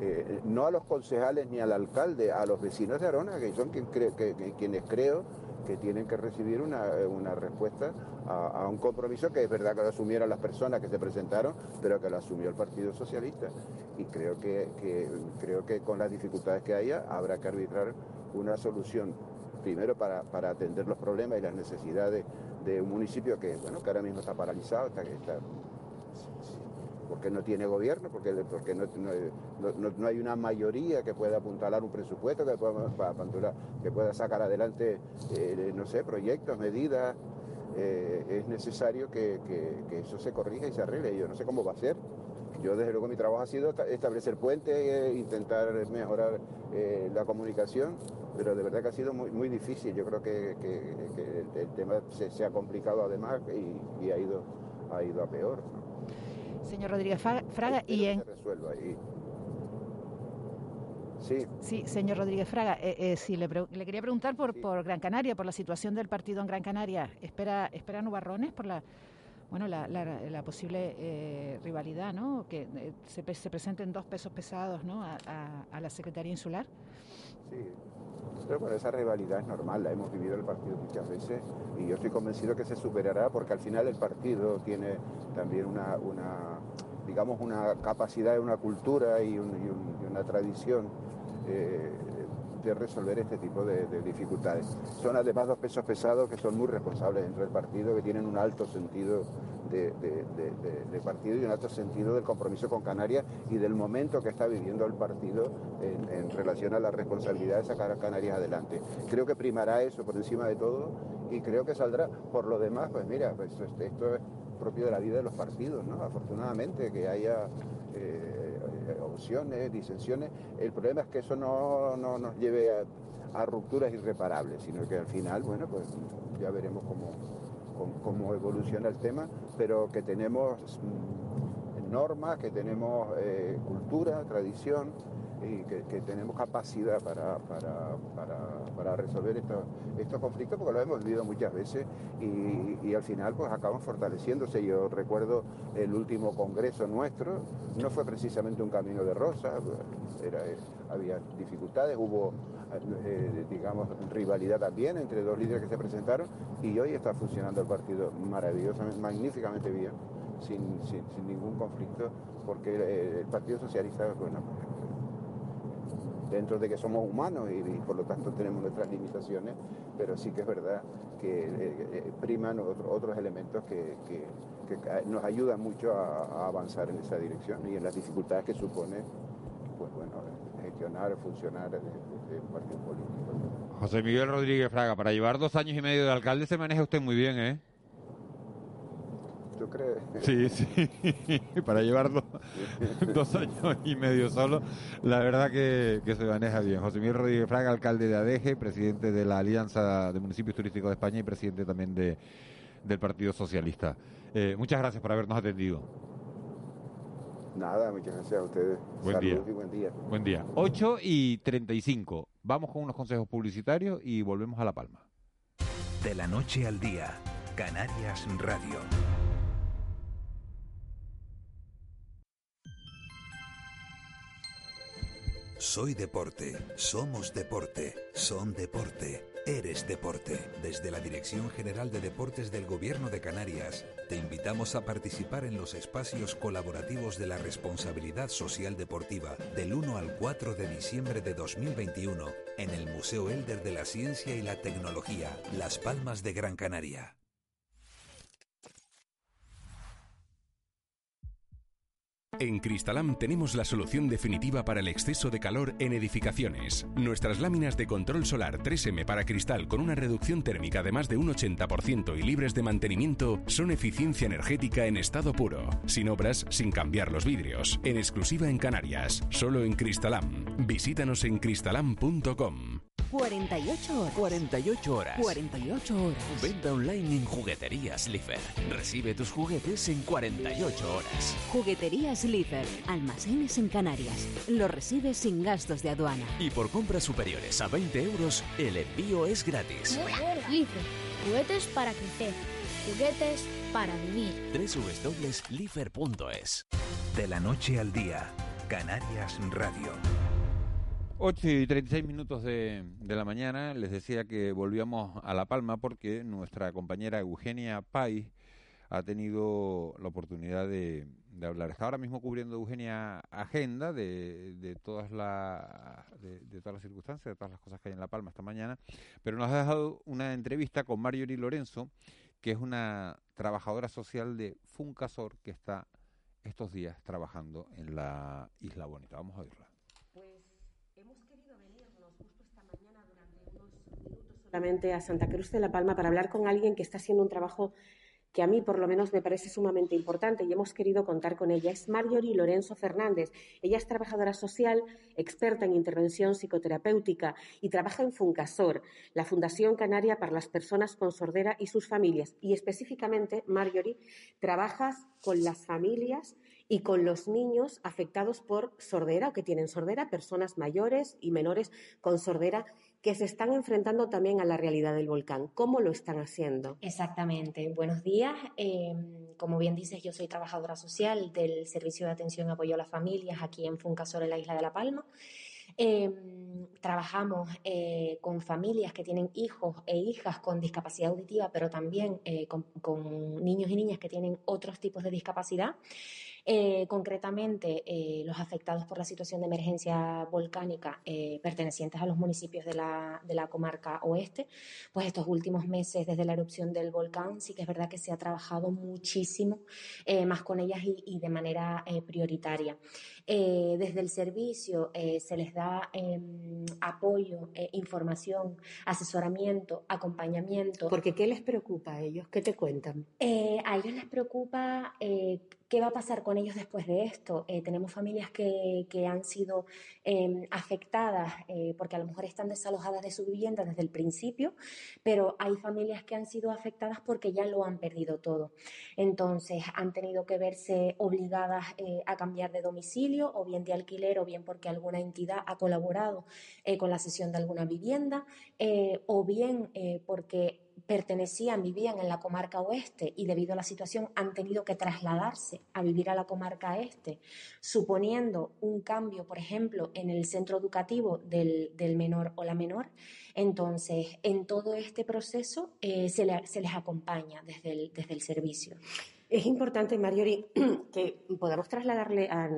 eh, no a los concejales ni al alcalde, a los vecinos de Arona, que son quienes creo que tienen que recibir una, una respuesta a, un compromiso que es verdad que lo asumieron las personas que se presentaron, pero que lo asumió el Partido Socialista. Y creo que, que- creo que con las dificultades que haya habrá que arbitrar una solución primero para, para atender los problemas y las necesidades de un municipio que, bueno, que ahora mismo está paralizado, está, está- porque no tiene gobierno, porque, porque no, no- no- hay una mayoría que pueda apuntalar un presupuesto, que pueda, que pueda sacar adelante, eh, no sé, proyectos, medidas. Eh, es necesario que, que- que eso se corrija y se arregle. Yo no sé cómo va a ser. Yo desde luego mi trabajo ha sido esta- establecer puentes, eh, intentar mejorar la comunicación, pero de verdad que ha sido muy, muy difícil. Yo creo que, que- el, tema se, ha complicado además y, y ha, ido, ha ido a peor. Señor Rodríguez Fraga, y en... Sí. Sí, señor Rodríguez Fraga, eh, eh, sí, le, le quería preguntar por, por Gran Canaria, por la situación del partido en Gran Canaria. ¿Espera, espera nubarrones por la, bueno, la, la- la posible eh, rivalidad, ¿no? Que eh, se, se presenten dos pesos pesados, ¿no? A, a- a la Secretaría Insular. Sí, pero esa rivalidad es normal, la hemos vivido el partido muchas veces y yo estoy convencido que se superará porque al final el partido tiene también una, una digamos, una capacidad, una cultura y una tradición eh, resolver este tipo de, de dificultades. Son además dos pesos pesados que son muy responsables dentro del partido, que tienen un alto sentido de, partido y un alto sentido del compromiso con Canarias y del momento que está viviendo el partido en, relación a la responsabilidad de sacar a Canarias adelante. Creo que primará eso por encima de todo y creo que saldrá. Por lo demás, pues mira, pues esto, esto es propio de la vida de los partidos, ¿no? Afortunadamente que haya eh, disensiones. El problema es que eso no, no nos lleve a, a rupturas irreparables, sino que al final, bueno, pues ya veremos cómo, cómo, cómo evoluciona el tema, pero que tenemos mm, normas, que tenemos eh, cultura, tradición y que, tenemos capacidad para, para, para- resolver estos, estos conflictos, porque lo hemos vivido muchas veces y, al final pues acaban fortaleciéndose. Yo recuerdo el último congreso nuestro, no fue precisamente un camino de rosa, era- eh, había dificultades, hubo eh, digamos rivalidad también entre dos líderes que se presentaron y hoy está funcionando el partido maravillosamente, magníficamente bien, sin, sin- ningún conflicto, porque el Partido Socialista, bueno, dentro de que somos humanos y, por lo tanto tenemos nuestras limitaciones, pero sí que es verdad que eh, eh, priman otro- otros elementos que, que- nos ayudan mucho a, avanzar en esa dirección y en las dificultades que supone pues bueno, gestionar, funcionar de, de- de un partido político. José Miguel Rodríguez Fraga, para llevar dos años y medio de alcalde se maneja usted muy bien, ¿eh? Yo cree. Sí, sí, para llevarlo dos años y medio solo, la verdad que, que se maneja bien. José Miguel Rodríguez Fraga, alcalde de ADEGE, presidente de la Alianza de Municipios Turísticos de España y presidente también de, del Partido Socialista. Eh, muchas gracias por habernos atendido. Nada, muchas gracias a ustedes. Buen Saludos día. y buen día. Buen día. 8 y 35. Vamos con unos consejos publicitarios y volvemos a La Palma. De la noche al día, Canarias Radio. Soy deporte, somos deporte, son deporte, eres deporte. Desde la Dirección General de Deportes del Gobierno de Canarias, te invitamos a participar en los espacios colaborativos de la responsabilidad social deportiva del 1 al 4 de diciembre de 2021 en el Museo Elder de la Ciencia y la Tecnología, Las Palmas de Gran Canaria. En Cristalam tenemos la solución definitiva para el exceso de calor en edificaciones. Nuestras láminas de control solar 3M para cristal con una reducción térmica de más de un 80% y libres de mantenimiento son eficiencia energética en estado puro, sin obras, sin cambiar los vidrios, en exclusiva en Canarias, solo en Cristalam. Visítanos en cristalam.com. 48 horas. 48 horas. 48 horas. Venta online en Jugueterías Lifer. Recibe tus juguetes en 48 horas. Jugueterías Lifer. Almacenes en Canarias. Lo recibes sin gastos de aduana. Y por compras superiores a 20 euros, el envío es gratis. Life. Juguetes para crecer. Juguetes para vivir. www.lifer.es De la noche al día, Canarias Radio. 8 y 36 minutos de, de la mañana. Les decía que volvíamos a La Palma porque nuestra compañera Eugenia Pais ha tenido la oportunidad de, de hablar. Está ahora mismo cubriendo Eugenia agenda de, de todas las de, de todas las circunstancias, de todas las cosas que hay en La Palma esta mañana, pero nos ha dejado una entrevista con Marjorie Lorenzo, que es una trabajadora social de Funcasor que está estos días trabajando en la Isla Bonita. Vamos a oírla. solamente a Santa Cruz de la Palma para hablar con alguien que está haciendo un trabajo que a mí por lo menos me parece sumamente importante y hemos querido contar con ella. Es Marjorie Lorenzo Fernández. Ella es trabajadora social, experta en intervención psicoterapéutica y trabaja en Funcasor, la Fundación Canaria para las Personas con Sordera y sus familias. Y específicamente, Marjorie, trabajas con las familias y con los niños afectados por sordera o que tienen sordera, personas mayores y menores con sordera que se están enfrentando también a la realidad del volcán. ¿Cómo lo están haciendo? Exactamente. Buenos días. Eh, como bien dices, yo soy trabajadora social del Servicio de Atención y Apoyo a las Familias aquí en Funcasor, en la isla de La Palma. Eh, trabajamos eh, con familias que tienen hijos e hijas con discapacidad auditiva, pero también eh, con niños y niñas que tienen otros tipos de discapacidad. Eh, concretamente, eh, los afectados por la situación de emergencia volcánica eh, pertenecientes a los municipios de la, de la comarca oeste, pues estos últimos meses desde la erupción del volcán sí que es verdad que se ha trabajado muchísimo más con ellas y, de manera prioritaria. Eh, desde el servicio eh, se les da em, apoyo, eh, información, asesoramiento, acompañamiento. Porque ¿qué les preocupa a ellos? ¿Qué te cuentan? Eh, a ellos les preocupa eh, qué va a pasar con ellos después de esto. Eh, tenemos familias que, que han sido eh, afectadas eh, porque a lo mejor están desalojadas de su vivienda desde el principio, pero hay familias que han sido afectadas porque ya lo han perdido todo. Entonces han tenido que verse obligadas eh, a cambiar de domicilio o bien de alquiler o bien porque alguna entidad ha colaborado eh, con la cesión de alguna vivienda eh, o bien eh, porque pertenecían, vivían en la comarca oeste y debido a la situación han tenido que trasladarse a vivir a la comarca este, suponiendo un cambio, por ejemplo, en el centro educativo del, del menor o la menor. Entonces, en todo este proceso se, se les acompaña desde el, desde el servicio. Es importante, Marjorie, que podamos trasladarle a,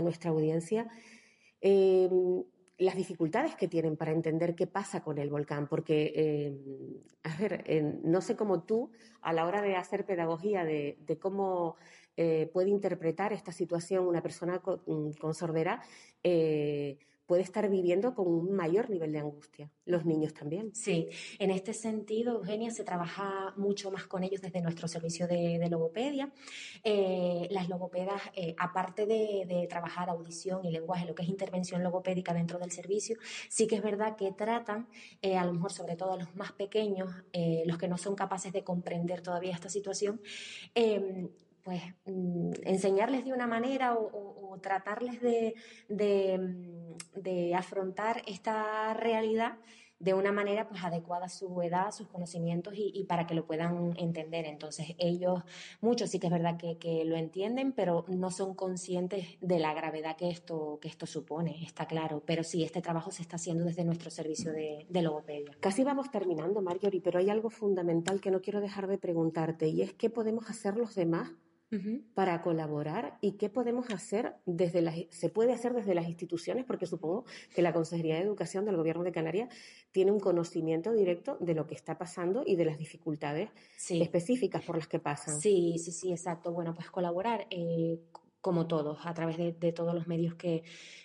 nuestra audiencia eh, las dificultades que tienen para entender qué pasa con el volcán, porque, eh, a ver, no sé cómo tú, a la hora de hacer pedagogía de, cómo eh, puede interpretar esta situación una persona con, con sordera, eh, puede estar viviendo con un mayor nivel de angustia. Los niños también. Sí, en este sentido, Eugenia, se trabaja mucho más con ellos desde nuestro servicio de, logopedia. Eh, las logopedas, eh, aparte de, trabajar audición y lenguaje, lo que es intervención logopédica dentro del servicio, sí que es verdad que tratan, eh, a lo mejor sobre todo a los más pequeños, los que no son capaces de comprender todavía esta situación, pues mm, enseñarles de una manera o, tratarles de, mm, de, afrontar esta realidad de una manera pues adecuada a su edad, a sus conocimientos y, para que lo puedan entender. Entonces ellos, muchos sí que es verdad que, lo entienden, pero no son conscientes de la gravedad que esto, que esto supone, está claro. Pero sí, este trabajo se está haciendo desde nuestro servicio de, de logopedia. Casi vamos terminando, Marjorie, pero hay algo fundamental que no quiero dejar de preguntarte y es qué podemos hacer los demás para colaborar y qué podemos hacer desde las, se puede hacer desde las instituciones, porque supongo que la Consejería de Educación del Gobierno de Canarias tiene un conocimiento directo de lo que está pasando y de las dificultades específicas por las que pasan. Sí, sí, sí, exacto. Bueno, pues colaborar eh, como todos, a través de todos los medios que,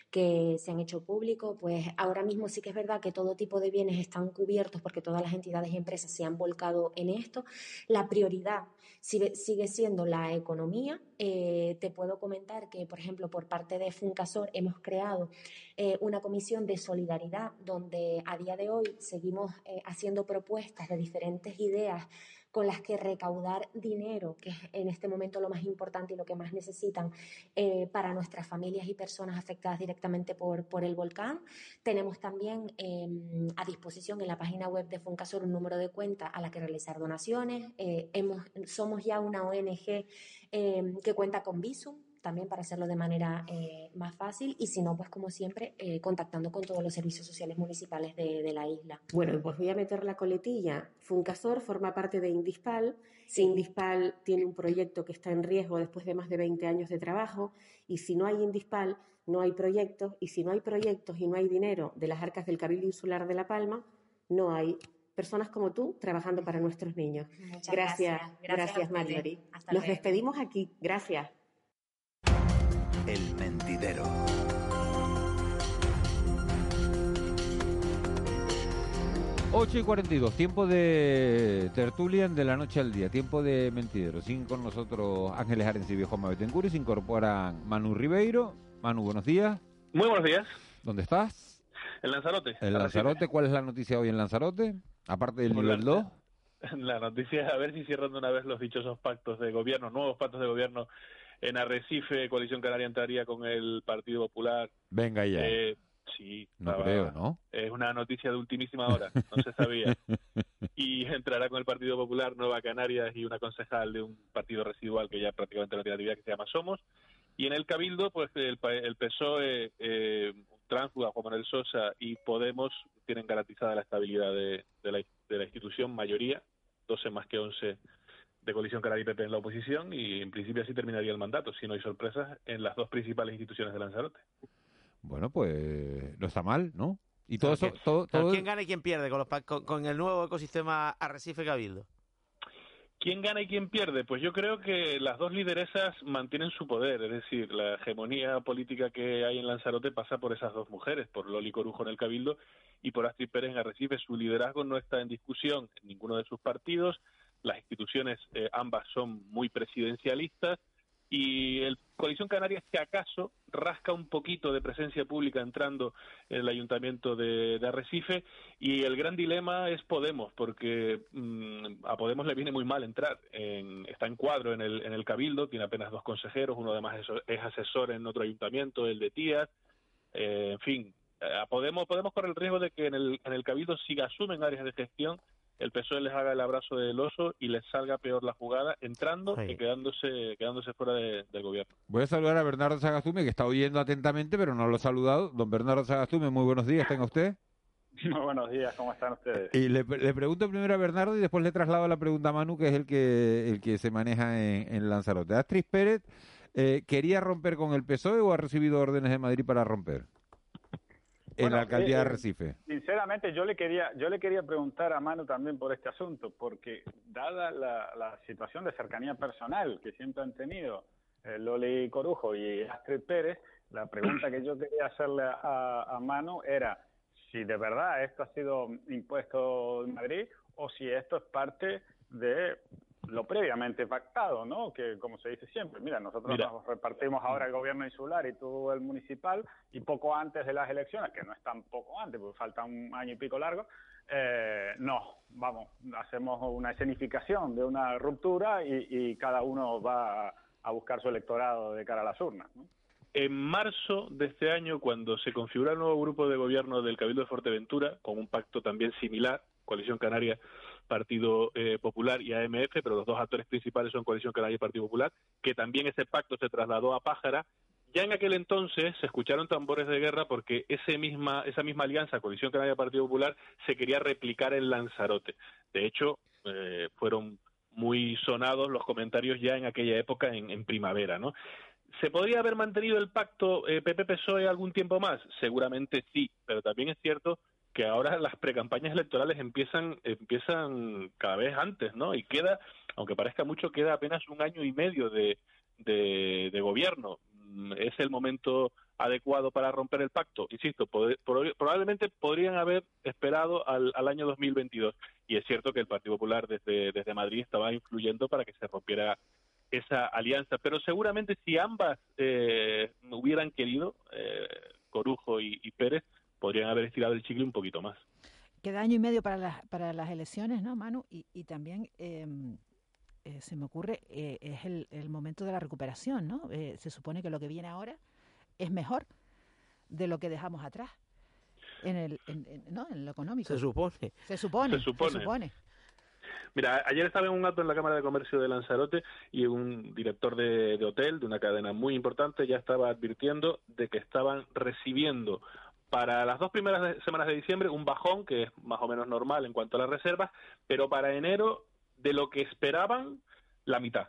que se han hecho públicos, pues ahora mismo sí que es verdad que todo tipo de bienes están cubiertos porque todas las entidades y empresas se han volcado en esto. La prioridad sigue siendo la economía. Eh, te puedo comentar que, por ejemplo, por parte de Funcasor hemos creado eh, una comisión de solidaridad donde a día de hoy seguimos eh, haciendo propuestas de diferentes ideas con las que recaudar dinero, que es en este momento lo más importante y lo que más necesitan eh, para nuestras familias y personas afectadas directamente por, por el volcán. Tenemos también em, a disposición en la página web de Funcasor un número de cuenta a la que realizar donaciones. Eh, hemos, somos ya una ONG em, que cuenta con Visum, también para hacerlo de manera eh, más fácil y si no, pues como siempre, eh, contactando con todos los servicios sociales municipales de, la isla. Bueno, pues voy a meter la coletilla. Funcasor forma parte de Indispal. Indispal tiene un proyecto que está en riesgo después de más de 20 años de trabajo y si no hay Indispal, no hay proyectos y si no hay proyectos y no hay dinero de las arcas del Cabildo Insular de La Palma, no hay personas como tú trabajando para nuestros niños. gracias, gracias, gracias, Nos despedimos aquí. Gracias. El mentidero. Ocho y 42, tiempo de tertulian de la noche al día, tiempo de mentidero. Sin con nosotros Ángeles Arencibio y Juan y se incorporan Manu Ribeiro. Manu, buenos días. Muy buenos días. ¿Dónde estás? En Lanzarote. En Lanzarote, ¿cuál es la noticia hoy en Lanzarote? Aparte del nivel 2. La noticia es a ver si cierran de una vez los dichosos pactos de gobierno, nuevos pactos de gobierno en Arrecife, Coalición Canaria entraría con el Partido Popular. Venga ya. Eh, sí. No creo, ¿no? Es una noticia de ultimísima hora, no se sabía. y entrará con el Partido Popular Nueva Canarias y una concejal de un partido residual que ya prácticamente no tiene actividad que se llama Somos. Y en el Cabildo, pues el, el PSOE, eh, Transfuga, Juan Manuel Sosa y Podemos tienen garantizada la estabilidad de, de, la, de la institución, mayoría, 12 más que 11 de Coalición Canaria y PP en la oposición y en principio así terminaría el mandato, si no hay sorpresas en las dos principales instituciones de Lanzarote. Bueno, pues no está mal, ¿no? Y todo eso... Todo, ¿Quién gana y quién pierde con, los, con, el nuevo ecosistema Arrecife Cabildo? ¿Quién gana y quién pierde? Pues yo creo que las dos lideresas mantienen su poder, es decir, la hegemonía política que hay en Lanzarote pasa por esas dos mujeres, por Loli Corujo en el Cabildo y por Astrid Pérez en Arrecife. Su liderazgo no está en discusión en ninguno de sus partidos, las instituciones eh, ambas son muy presidencialistas y el Coalición Canaria, si acaso, rasca un poquito de presencia pública entrando en el ayuntamiento de, Arrecife y el gran dilema es Podemos, porque mm, a Podemos le viene muy mal entrar. está en cuadro en el, en el Cabildo, tiene apenas dos consejeros, uno además es, asesor en otro ayuntamiento, el de Tías. Eh, en fin, Podemos, Podemos correr el riesgo de que en el, en el Cabildo, si asumen áreas de gestión, el PSOE les haga el abrazo del oso y les salga peor la jugada entrando y quedándose quedándose fuera del gobierno. Voy a saludar a Bernardo Sagastume, que está oyendo atentamente, pero no lo he saludado. Don Bernardo Sagastume, muy buenos días, tenga usted. Muy buenos días, ¿cómo están ustedes? Y le, pregunto primero a Bernardo y después le traslado la pregunta a Manu, que es el que el que se maneja en, Lanzarote. ¿Astrid Pérez eh, quería romper con el PSOE o ha recibido órdenes de Madrid para romper? En la alcaldía de eh, Recife. Sinceramente, yo le quería yo le quería preguntar a Manu también por este asunto, porque dada la, situación de cercanía personal que siempre han tenido eh, Loli Corujo y Astrid Pérez, La pregunta que yo quería hacerle a, a Manu era si de verdad esto ha sido impuesto en Madrid o si esto es parte de lo previamente pactado, ¿no? Que como se dice siempre, mira, nosotros nos repartimos ahora el gobierno insular y tú el municipal y poco antes de las elecciones, que no es tan poco antes, porque falta un año y pico largo, eh, no, vamos, hacemos una escenificación de una ruptura y, cada uno va a, buscar su electorado de cara a las urnas, En marzo de este año, cuando se configura el nuevo grupo de gobierno del Cabildo de Fuerteventura, con un pacto también similar, Coalición Canaria Partido eh, Popular y AMF, pero los dos actores principales son Coalición Canaria y Partido Popular, que también ese pacto se trasladó a Pájara. Ya en aquel entonces se escucharon tambores de guerra porque ese misma, esa misma alianza, Coalición Canaria y Partido Popular, se quería replicar en Lanzarote. De hecho, eh, fueron muy sonados los comentarios ya en aquella época, en, primavera, ¿no? ¿Se podría haber mantenido el pacto eh, PP-PSOE algún tiempo más? Seguramente sí, pero también es cierto que ahora las precampañas electorales empiezan empiezan cada vez antes, ¿no? Y queda, aunque parezca mucho, queda apenas un año y medio de, de, gobierno. Mm, ¿Es el momento adecuado para romper el pacto? Insisto, probablemente podrían haber esperado al, al, año 2022. Y es cierto que el Partido Popular desde, desde Madrid estaba influyendo para que se rompiera esa alianza. Pero seguramente si ambas eh, hubieran querido, eh, Corujo y Pérez, podrían haber estirado el chicle un poquito más. Queda año y medio para las, para las elecciones, ¿no, Manu? Y, y también em, eh, se me ocurre, eh, es el, el, momento de la recuperación, ¿no? Eh, se supone que lo que viene ahora es mejor de lo que dejamos atrás. En, el, en, ¿no? en lo económico. Se supone. Se supone. Se supone. Mira, ayer estaba en un acto en la Cámara de Comercio de Lanzarote y un director de, de, hotel de una cadena muy importante ya estaba advirtiendo de que estaban recibiendo para las dos primeras semanas de diciembre un bajón que es más o menos normal en cuanto a las reservas, pero para enero de lo que esperaban la mitad.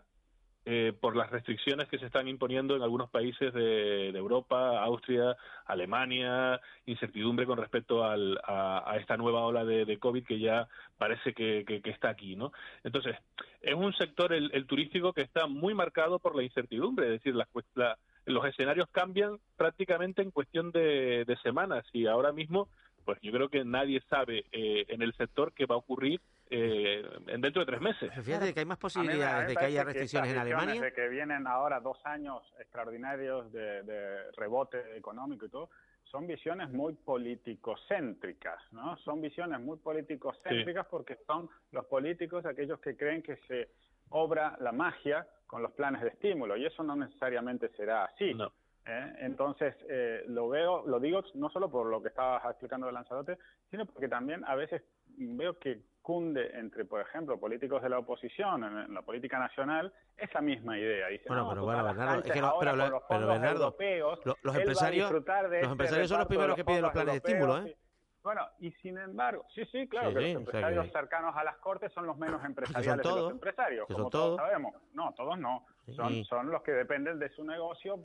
Eh, por las restricciones que se están imponiendo en algunos países de, Europa, Austria, Alemania, incertidumbre con respecto al, a, esta nueva ola de, COVID que ya parece que, está aquí, ¿no? Entonces, es un sector, el, turístico, que está muy marcado por la incertidumbre, es decir, la, la, los escenarios cambian prácticamente en cuestión de, semanas y ahora mismo pues yo creo que nadie sabe eh, en el sector qué va a ocurrir eh, dentro de tres meses. Fíjate que hay más posibilidades de que haya restricciones en Alemania. De que vienen ahora dos años extraordinarios de, rebote económico y todo, son visiones muy político-céntricas, ¿no? Son visiones muy político-céntricas porque son los políticos aquellos que creen que se obra la magia con los planes de estímulo y eso no necesariamente será así. ¿eh? Entonces, eh, lo veo, lo digo no solo por lo que estabas explicando de Lanzarote, sino porque también a veces veo que cunde entre, por ejemplo, políticos de la oposición en, la política nacional esa misma idea. Dice, bueno, pero bueno, Bernardo, es que no, pero, Bernardo, los, empresarios, los empresarios son los primeros que piden los planes de estímulo, ¿eh? Bueno, y sin embargo, sí, sí, claro, que los empresarios cercanos a las cortes son los menos empresariales de los empresarios, como todos sabemos. No, todos no. Son, son los que dependen de su negocio.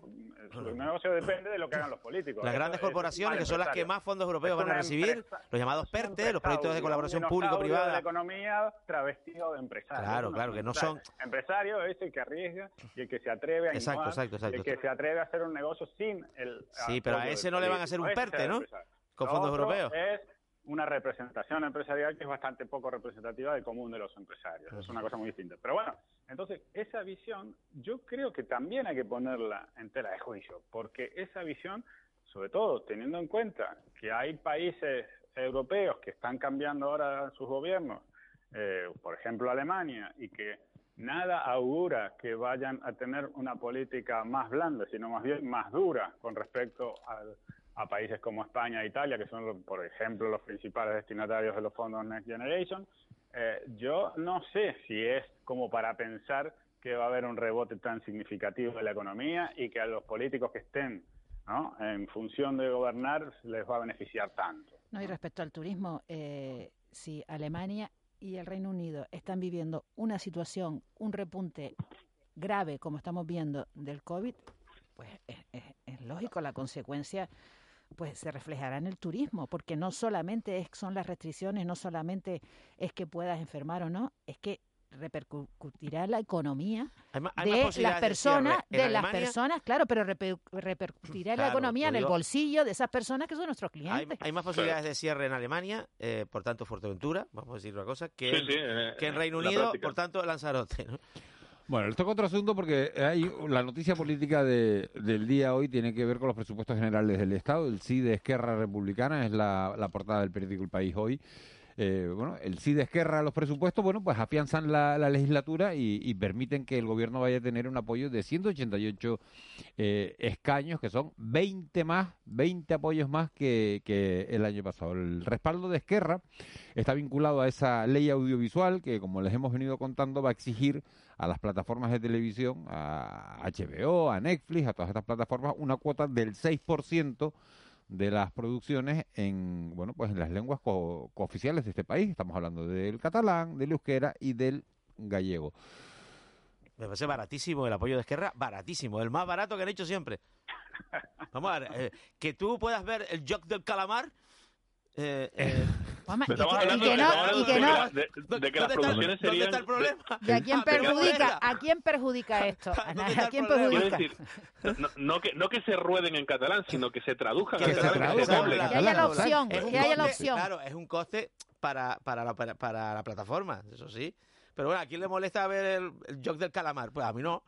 Su negocio depende de lo que hagan los políticos. Las grandes corporaciones, que son las que más fondos europeos van a recibir, los llamados PERTE, los proyectos de colaboración público-privada. la economía travestido de empresario. Claro, claro, que no son. Empresario es el que arriesga y el que se atreve a exacto, exacto, exacto. el que se atreve a hacer un negocio sin el. Sí, pero a ese no le van a hacer un PERTE, ¿no? Con fondos europeos. Es una representación empresarial que es bastante poco representativa del común de los empresarios. Es una cosa muy distinta. Pero bueno, entonces esa visión yo creo que también hay que ponerla en tela de juicio, porque esa visión, sobre todo teniendo en cuenta que hay países europeos que están cambiando ahora sus gobiernos, eh, por ejemplo Alemania, y que nada augura que vayan a tener una política más blanda, sino más bien más dura con respecto al a países como España e Italia, que son, por ejemplo, los principales destinatarios de los fondos Next Generation, eh, yo no sé si es como para pensar que va a haber un rebote tan significativo de la economía y que a los políticos que estén ¿no? en función de gobernar les va a beneficiar tanto. No, y respecto al turismo, eh, si Alemania y el Reino Unido están viviendo una situación, un repunte grave, como estamos viendo, del COVID, pues es lógico, la consecuencia pues se reflejará en el turismo, porque no solamente es, son las restricciones, no solamente es que puedas enfermar o no, es que repercutirá en la economía Hay hay de las de personas, de las personas, claro, pero reper- repercutirá en la economía, en el bolsillo de esas personas que son nuestros clientes. hay más posibilidades de cierre en Alemania, eh, por tanto Fuerteventura, vamos a decir una cosa, que, Sí, en, sí, que en Reino Unido, práctica. por tanto Lanzarote. ¿no? Bueno, les toca otro asunto porque hay la noticia política de- del día hoy tiene que ver con los presupuestos generales del Estado. El sí de Esquerra Republicana es la, la portada del periódico El País hoy. Eh, bueno, el sí de Esquerra los presupuestos, bueno, pues afianzan la, la legislatura y, y permiten que el gobierno vaya a tener un apoyo de 188 eh, escaños, que son 20 más, 20 apoyos más que, que el año pasado. El respaldo de Esquerra está vinculado a esa ley audiovisual que, como les hemos venido contando, va a exigir a las plataformas de televisión, a HBO, a Netflix, a todas estas plataformas, una cuota del 6% de las producciones en bueno pues en las lenguas co- cooficiales de este país. Estamos hablando del catalán, del euskera y del gallego. Me parece baratísimo el apoyo de Esquerra, baratísimo, el más barato que han hecho siempre. Vamos a ver, eh, que tú puedas ver el joke del calamar. Eh, eh, Juanma, estamos y que- y que no- y que de, no- que las- de- de que las ¿Dónde está producciones dónde serían... está el problema? ¿De a quién Ah, ¿de qué perjudica? ¿A quién perjudica esto? ¿A, ¿Dónde a está quién perjudica? decir, no, no que, no que se rueden en catalán, sino que se traduzcan que en se catalán, que se Que haya la opción, Es un que haya la coste, opción. Claro, es un coste para, para, la, para, para la plataforma, eso sí. Pero bueno, ¿a quién le molesta ver el, el joke del calamar? Pues a mí no.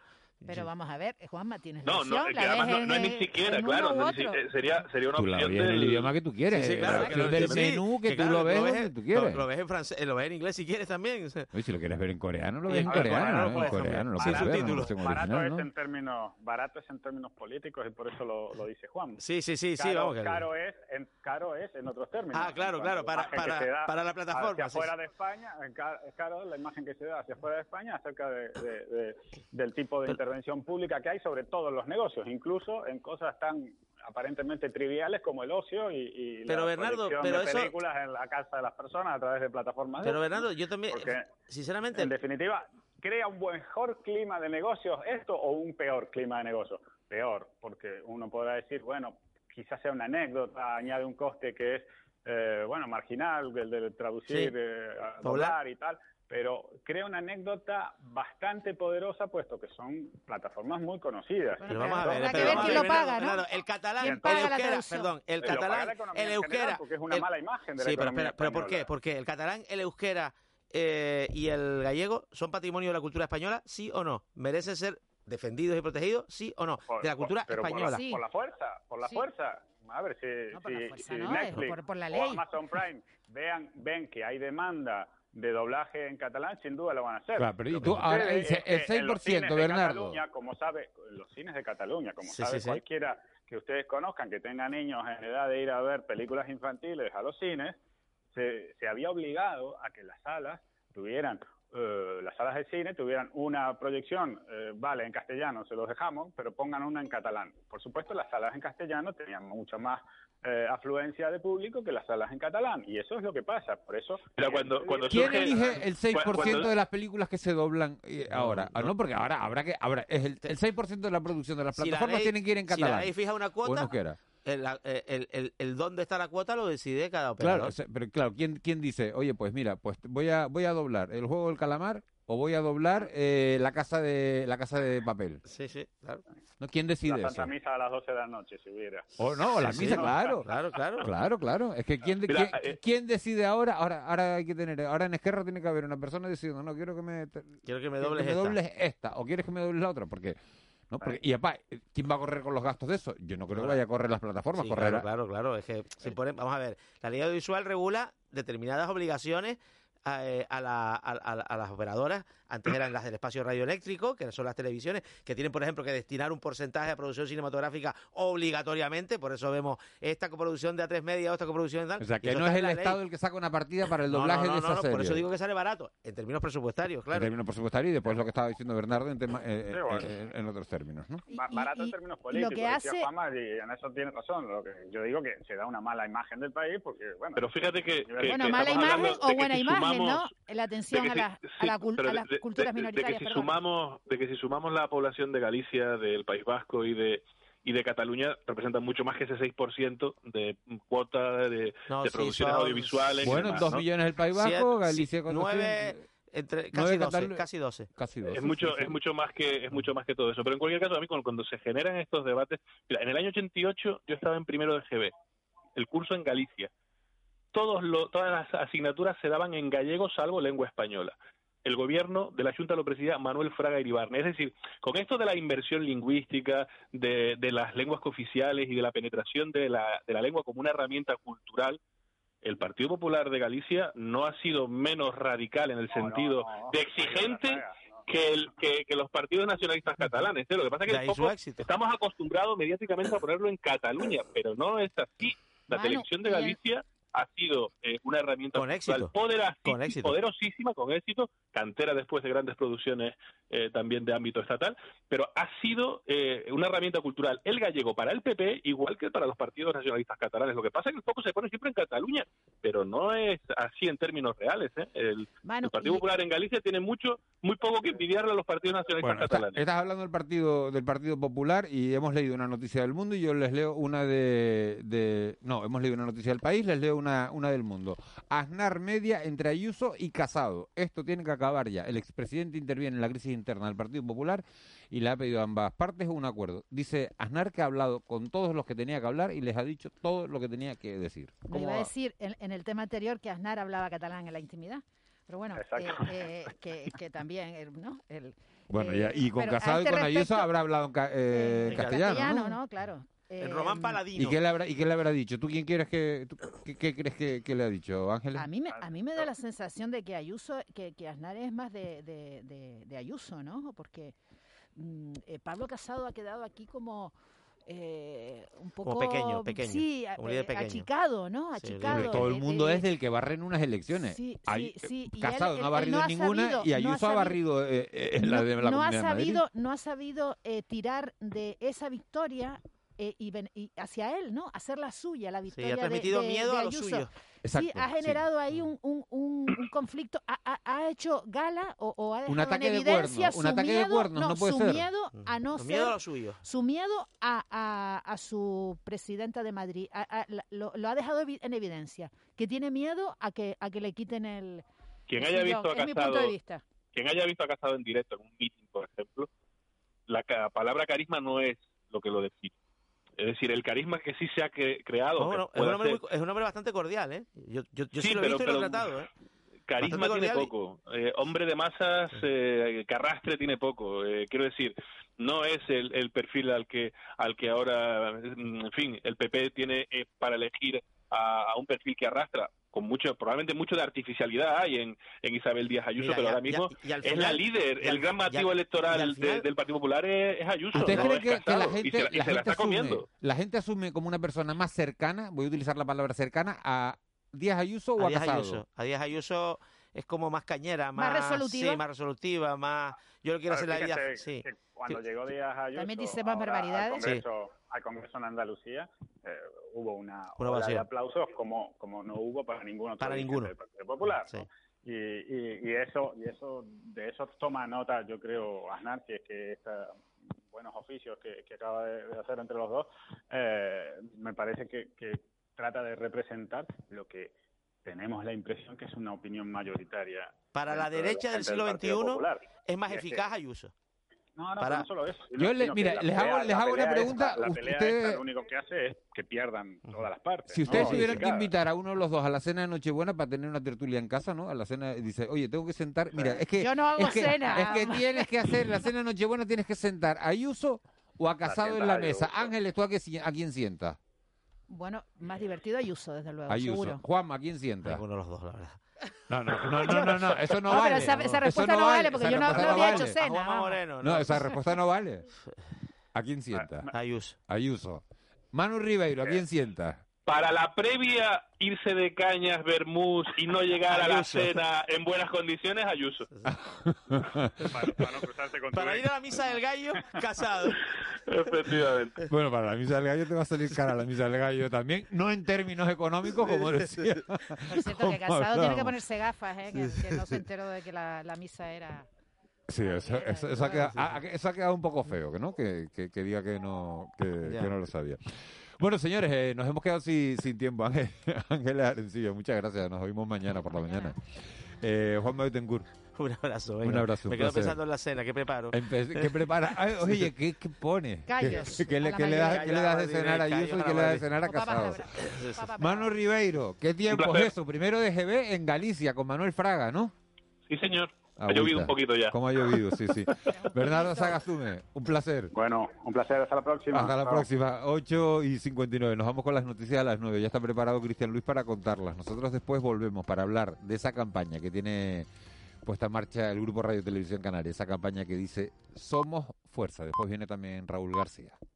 Pero vamos a ver, Juanma, tienes la No, no, opción, es la que además ves no, no es ni siquiera, claro, no eh, sería, sería una Tú la opción ves en el del- idioma que tú quieres, Sí, sí, claro, la opción lo- del sí, menú que, que tú claro, lo ves ves, donde tú lo- quieres. Lo, ves en francés, eh, lo ves en inglés si quieres también. o sea. Oye, si lo quieres ver en coreano, lo ves en en coreano, no ¿eh? en coreano, lo puedes ver, Barato original, es ¿no? en términos barato es en términos políticos y por eso lo, lo dice Juan. Sí, sí, sí, sí, vamos caro es en caro es en otros términos. Ah, claro, claro, para- la para- para la plataforma, Hacia afuera de España, ca- es caro la imagen que se da hacia afuera de España acerca de, de- de- del tipo de intervención pública que hay sobre todos los negocios, incluso en cosas tan aparentemente triviales como el ocio y, y Pero, la Bernardo, pero de eso- películas en la casa de las personas a través de plataformas. Pero Bernardo, yo también, Porque, sinceramente, en definitiva, ¿crea un mejor clima de negocios esto o un peor clima de negocios? Peor, porque uno podrá decir, bueno, quizás sea una anécdota, añade un coste que es, eh, bueno, marginal, el de traducir, Sí. eh, doblar y tal, pero crea una anécdota bastante poderosa, puesto que son plataformas muy conocidas. Pero vamos a ver, Habrá pero que ver vamos a quién ver, lo paga, Bernardo, ¿no? Bernardo, el catalán, ¿Quién el euskera, perdón, el catalán, el euskera, porque es una el- mala imagen de la Sí, pero espera, pero ¿por qué? Porque el catalán, el euskera eh, y el gallego son patrimonio de la cultura española, ¿sí o no? ¿Merecen ser defendidos y protegidos, sí o no? Por- de la cultura por- pero por la- española. Por la, fuerza, por la Sí. fuerza. A ver, si, No, por la fuerza si no, es Netflix por- por la o ley. Amazon Prime vean, ven que hay demanda de doblaje en catalán, sin duda lo van a hacer. Claro, pero y tú, ahora, el en los 6%, cines de Bernardo. Como sabe, los cines de Cataluña, como Sí, sabe sí, sí. cualquiera que ustedes conozcan, que tenga niños en edad de ir a ver películas infantiles a los cines, se, se había obligado a que las salas tuvieran eh, las salas de cine tuvieran una proyección, eh, vale, en castellano se los dejamos, pero pongan una en catalán. Por supuesto, las salas en castellano tenían mucha más eh, afluencia de público que las salas en catalán, y eso es lo que pasa. Por eso. Mira, cuando, cuando ¿Quién surge- elige el 6% cu- cuando- de las películas que se doblan eh, ahora? Ah, no, porque ahora habrá que ahora es el, el 6% de la producción de las Si la plataformas ley- tienen que ir en Si catalán. la ley fija una cuota, el, la- eh, el, el, el dónde está la cuota lo decide cada Claro, operador. o sea, pero claro, ¿quién, quién dice, oye, pues mira, pues voy a voy a doblar el juego del calamar o voy a doblar eh, la casa de la casa de papel? Sí, sí, claro. ¿No? ¿Quién decide La eso? Santa Misa a las 12 de la noche, si hubiera. O no, o la Sí, misa, sí. claro. Claro, claro. Claro, claro. Es que quién, de- Mira, quién, eh, quién decide ahora, ahora ahora hay que tener, ahora en Esquerra tiene que haber una persona diciendo, no, quiero que me te- Quiero que me que dobles me esta. dobles esta o quieres que me dobles la otra, porque no, porque y apá, ¿quién va a correr con los gastos de eso? Yo no creo que vaya a correr las plataformas, Sí, correrá. claro, claro, claro. Es que se ponen- vamos a ver, la ley audiovisual regula determinadas obligaciones a, eh, a la- a- a- a las operadoras. Antes eran las del espacio radioeléctrico, que son las televisiones, que tienen, por ejemplo, que destinar un porcentaje a producción cinematográfica obligatoriamente. Por eso vemos esta coproducción de A3 Media o esta coproducción de tal. O sea, y que no es en el la ley. Estado el que saca una partida para el No, doblaje no, no, de esa no, no, serie. Por eso digo que sale barato, en términos presupuestarios, En claro. términos presupuestarios y después lo que estaba diciendo Bernardo en, tema- eh, Sí, eh, bueno. eh, en otros términos, ¿no? Ba- barato en términos lo políticos, que decía hace- Juanma, y en eso tiene razón. Lo que yo digo que se da una mala imagen del país porque, bueno... Pero fíjate que... que- Bueno, que mala imagen o que buena imagen, sumamos- ¿no? La atención de a, sí, las culturas de- de minoritarias. que si sumamos de que si sumamos la población de Galicia del País Vasco y de y de Cataluña representan mucho más que ese 6% de cuota de, No, de sí, producciones son- audiovisuales Bueno, demás, dos ¿no? millones del País Siete- Vasco, Galicia si- con nueve, 200. Entre Nueve casi 12, Catalu- casi 12. Casi 12. es mucho es mucho más que es mucho más que todo eso pero en cualquier caso a mí cuando, cuando se generan estos debates mira, en el año 88 yo estaba en primero de GB el curso en Galicia todos lo- todas las asignaturas se daban en gallego salvo lengua española el gobierno de la Junta lo presidía Manuel Fraga Iribarne. Es decir, con esto de la inversión lingüística, de, de las lenguas cooficiales y de la penetración de la, de la lengua como una herramienta cultural, el Partido Popular de Galicia no ha sido menos radical en el sentido de exigente que, el, que, que los partidos nacionalistas catalanes. ¿eh? Lo que pasa es que poco éxito. estamos acostumbrados mediáticamente a ponerlo en Cataluña, pero no es así. La Manu, televisión de Galicia ha sido eh, una herramienta Con cultural éxito. Con éxito. poderosísima, con éxito, cantera después de grandes producciones eh, también de ámbito estatal, pero ha sido eh, una herramienta cultural el gallego para el PP, igual que para los partidos nacionalistas catalanes. Lo que pasa es que el foco se pone siempre en Cataluña, pero no es así en términos reales. ¿eh? El, el Partido y- Popular en Galicia tiene mucho, muy poco que envidiarle a los partidos nacionalistas Bueno, está- catalanes. estás hablando del partido del Partido Popular y hemos leído una noticia del mundo y yo les leo una de, de- no, hemos leído una noticia del país, les leo una, una del mundo. Aznar media entre Ayuso y Casado. Esto tiene que acabar ya. El expresidente interviene en la crisis interna del Partido Popular y le ha pedido a ambas partes un acuerdo. Dice Aznar que ha hablado con todos los que tenía que hablar y les ha dicho todo lo que tenía que decir. Me ¿Cómo iba a decir en, en el tema anterior que Aznar hablaba catalán en la intimidad. Pero bueno, eh, eh, que, que también, el- ¿no? El, Bueno, eh, ya, y con Casado este y con Ayuso habrá hablado en, ca- eh, en castellano, ¿no? Claro. El Eh, Román Paladino. ¿Y qué le habrá, y qué le habrá dicho? ¿Tú quién quieres que, tú- qué, qué crees que, que le ha dicho, Ángeles? A mí, me, a mí me da la sensación de que Ayuso, que, que Aznar es más de, de, de- de Ayuso, ¿no? Porque mm, eh, Pablo Casado ha quedado aquí como eh, un poco... Como pequeño, pequeño, Sí, líder eh, pequeño. achicado, ¿no? Sí, Achicado. todo el mundo es del que barren unas elecciones. Sí, Ay- sí, sí, Casado él- no ha barrido no ha ninguna sabido- y no ha Ayuso ha sabido- barrido eh, eh, en la de la no ha Comunidad de Madrid. sabido, no ha sabido eh, tirar de esa victoria eh, y, ven- y hacia él, ¿no? Hacer la suya, la victoria de- transmitido de, miedo de a lo Ayuso. suyo. sí, Exacto, ha sí. generado ahí un, un, un, un conflicto, ha, ha- ha hecho gala o, o ha dejado Un ataque en de evidencia cuernos, un su ataque de miedo, cuernos, no puede su ser. miedo a no Su ser, miedo a lo suyo. su miedo a, a, a su presidenta de Madrid, a- a- la- lo, lo ha dejado en evidencia, que tiene miedo a que a que le quiten el, Quien el haya sillón. visto a es mi punto de Casado, vista. quien haya visto a Casado en directo en un meeting, por ejemplo, la ca- palabra carisma no es lo que lo define. Es decir, el carisma que sí se ha cre- creado. es, un hombre muy- es un hombre bastante cordial, ¿eh? Yo, yo, yo sí, Sí, lo he pero- y lo he pero- tratado, ¿eh? Carisma tiene poco, eh, hombre de masas, eh, que arrastre tiene poco. eh, quiero decir, no es el, el perfil al que al que ahora, en fin, el PP tiene eh, para elegir a, a un perfil que arrastra con mucho, probablemente mucho de artificialidad hay en, en Isabel Díaz Ayuso, Mira, pero ahora mismo es la líder, el gran motivo electoral de- del Partido Popular es, es Ayuso, ¿Usted no cree que, que la y gente, se, y la se la gente está asume, comiendo. la gente asume como una persona más cercana, voy a utilizar la palabra cercana, a Díaz Ayuso o a a, Díaz Casado? Ayuso. A Díaz Ayuso es como más cañera, más, Más resolutiva. Sí, más resolutiva, más... Yo lo quiero hacer la vida... Sí. cuando Sí. llegó Díaz Ayuso También dice más barbaridades. Al Congreso, al Congreso en Andalucía eh, hubo una, Una ola de aplausos como, como no hubo para ningún otro Para ninguno. del Partido Popular. Sí. ¿no? Y, y, y eso y eso de eso toma nota yo creo Aznar que es que estos buenos oficios que, que acaba de, de hacer entre los dos eh, me parece que, que trata de representar lo que tenemos la impresión que es una opinión mayoritaria Para la de derecha del siglo XXI es más eficaz Ayuso. no, no, Para- pero no solo eso. Yo le- mira, les hago- les hago una pregunta. esta- la pelea Usted- esta lo único que hace es que pierdan todas las partes. Si ¿no? ustedes tuvieran que invitar a uno de los dos a la cena de Nochebuena para tener una tertulia en casa, ¿no? A la cena, dice, oye, tengo que sentar. Mira, es que. Yo no hago es que, cena. Es que tienes que hacer la cena de Nochebuena, tienes que sentar a Ayuso o a Casado en la mesa. Ayuso. Ángeles, ¿tú a, qué si- a quién sientas? Bueno, más divertido Ayuso, desde luego, Ayuso. seguro. Juanma, ¿a quién sientas? Ninguno de los dos, la verdad. No, no, no, no, no, no, eso no, No, vale. pero esa- esa respuesta no vale, porque esa yo no- respuesta no había vale. hecho cena. A. Moreno, No, esa respuesta no vale. ¿A quién sienta? Ayuso. Ayuso. Manu Ribeiro, ¿a quién sienta? Para la previa, irse de cañas, Bermús y no llegar a la Ayuso. cena en buenas condiciones, Ayuso. Para, para no cruzarse con Para ir a la misa del gallo, casado. Efectivamente. Bueno, para la misa del gallo te va a salir cara la misa del gallo también, no en términos económicos, como decía. Por cierto, que Casado tiene que ponerse gafas, ¿eh? que, que no se enteró de que la, la misa era... Sí, eso, eso- eso ha quedado, ha- eso ha quedado un poco feo, que no, que, que, que diga que no, que no lo sabía. Bueno, señores, eh, nos hemos quedado sin, sin tiempo. Ángel, Ángeles Arencibia, muchas gracias. Nos oímos mañana por la mañana. Eh, Juan Betancourt. Un abrazo, Un venga. abrazo, un Me quedo placer. pensando en la cena, ¿qué preparo? Empe- ¿Qué prepara? Ay, oye, ¿qué, qué pone? Callos, ¿Qué, qué le, qué das, mayoría. qué le das de cenar a Ayuso y qué le das de cenar a Casado? Mano Ribeiro, ¿qué tiempo es eso? Primero de GB en Galicia con Manuel Fraga, ¿no? Sí, señor. Ha llovido un poquito ya. ¿Cómo ha llovido? Sí, sí. Bernardo Sagastume, un placer. Bueno, un placer. Hasta la próxima. Hasta la Chao. próxima, 8 y 59. Nos vamos con las noticias a las 9. Ya está preparado Cristian Luis para contarlas. Nosotros después volvemos para hablar de esa campaña que tiene puesta en marcha el Grupo Radio Televisión Canaria. Esa campaña que dice Somos Fuerza. Después viene también Raúl García.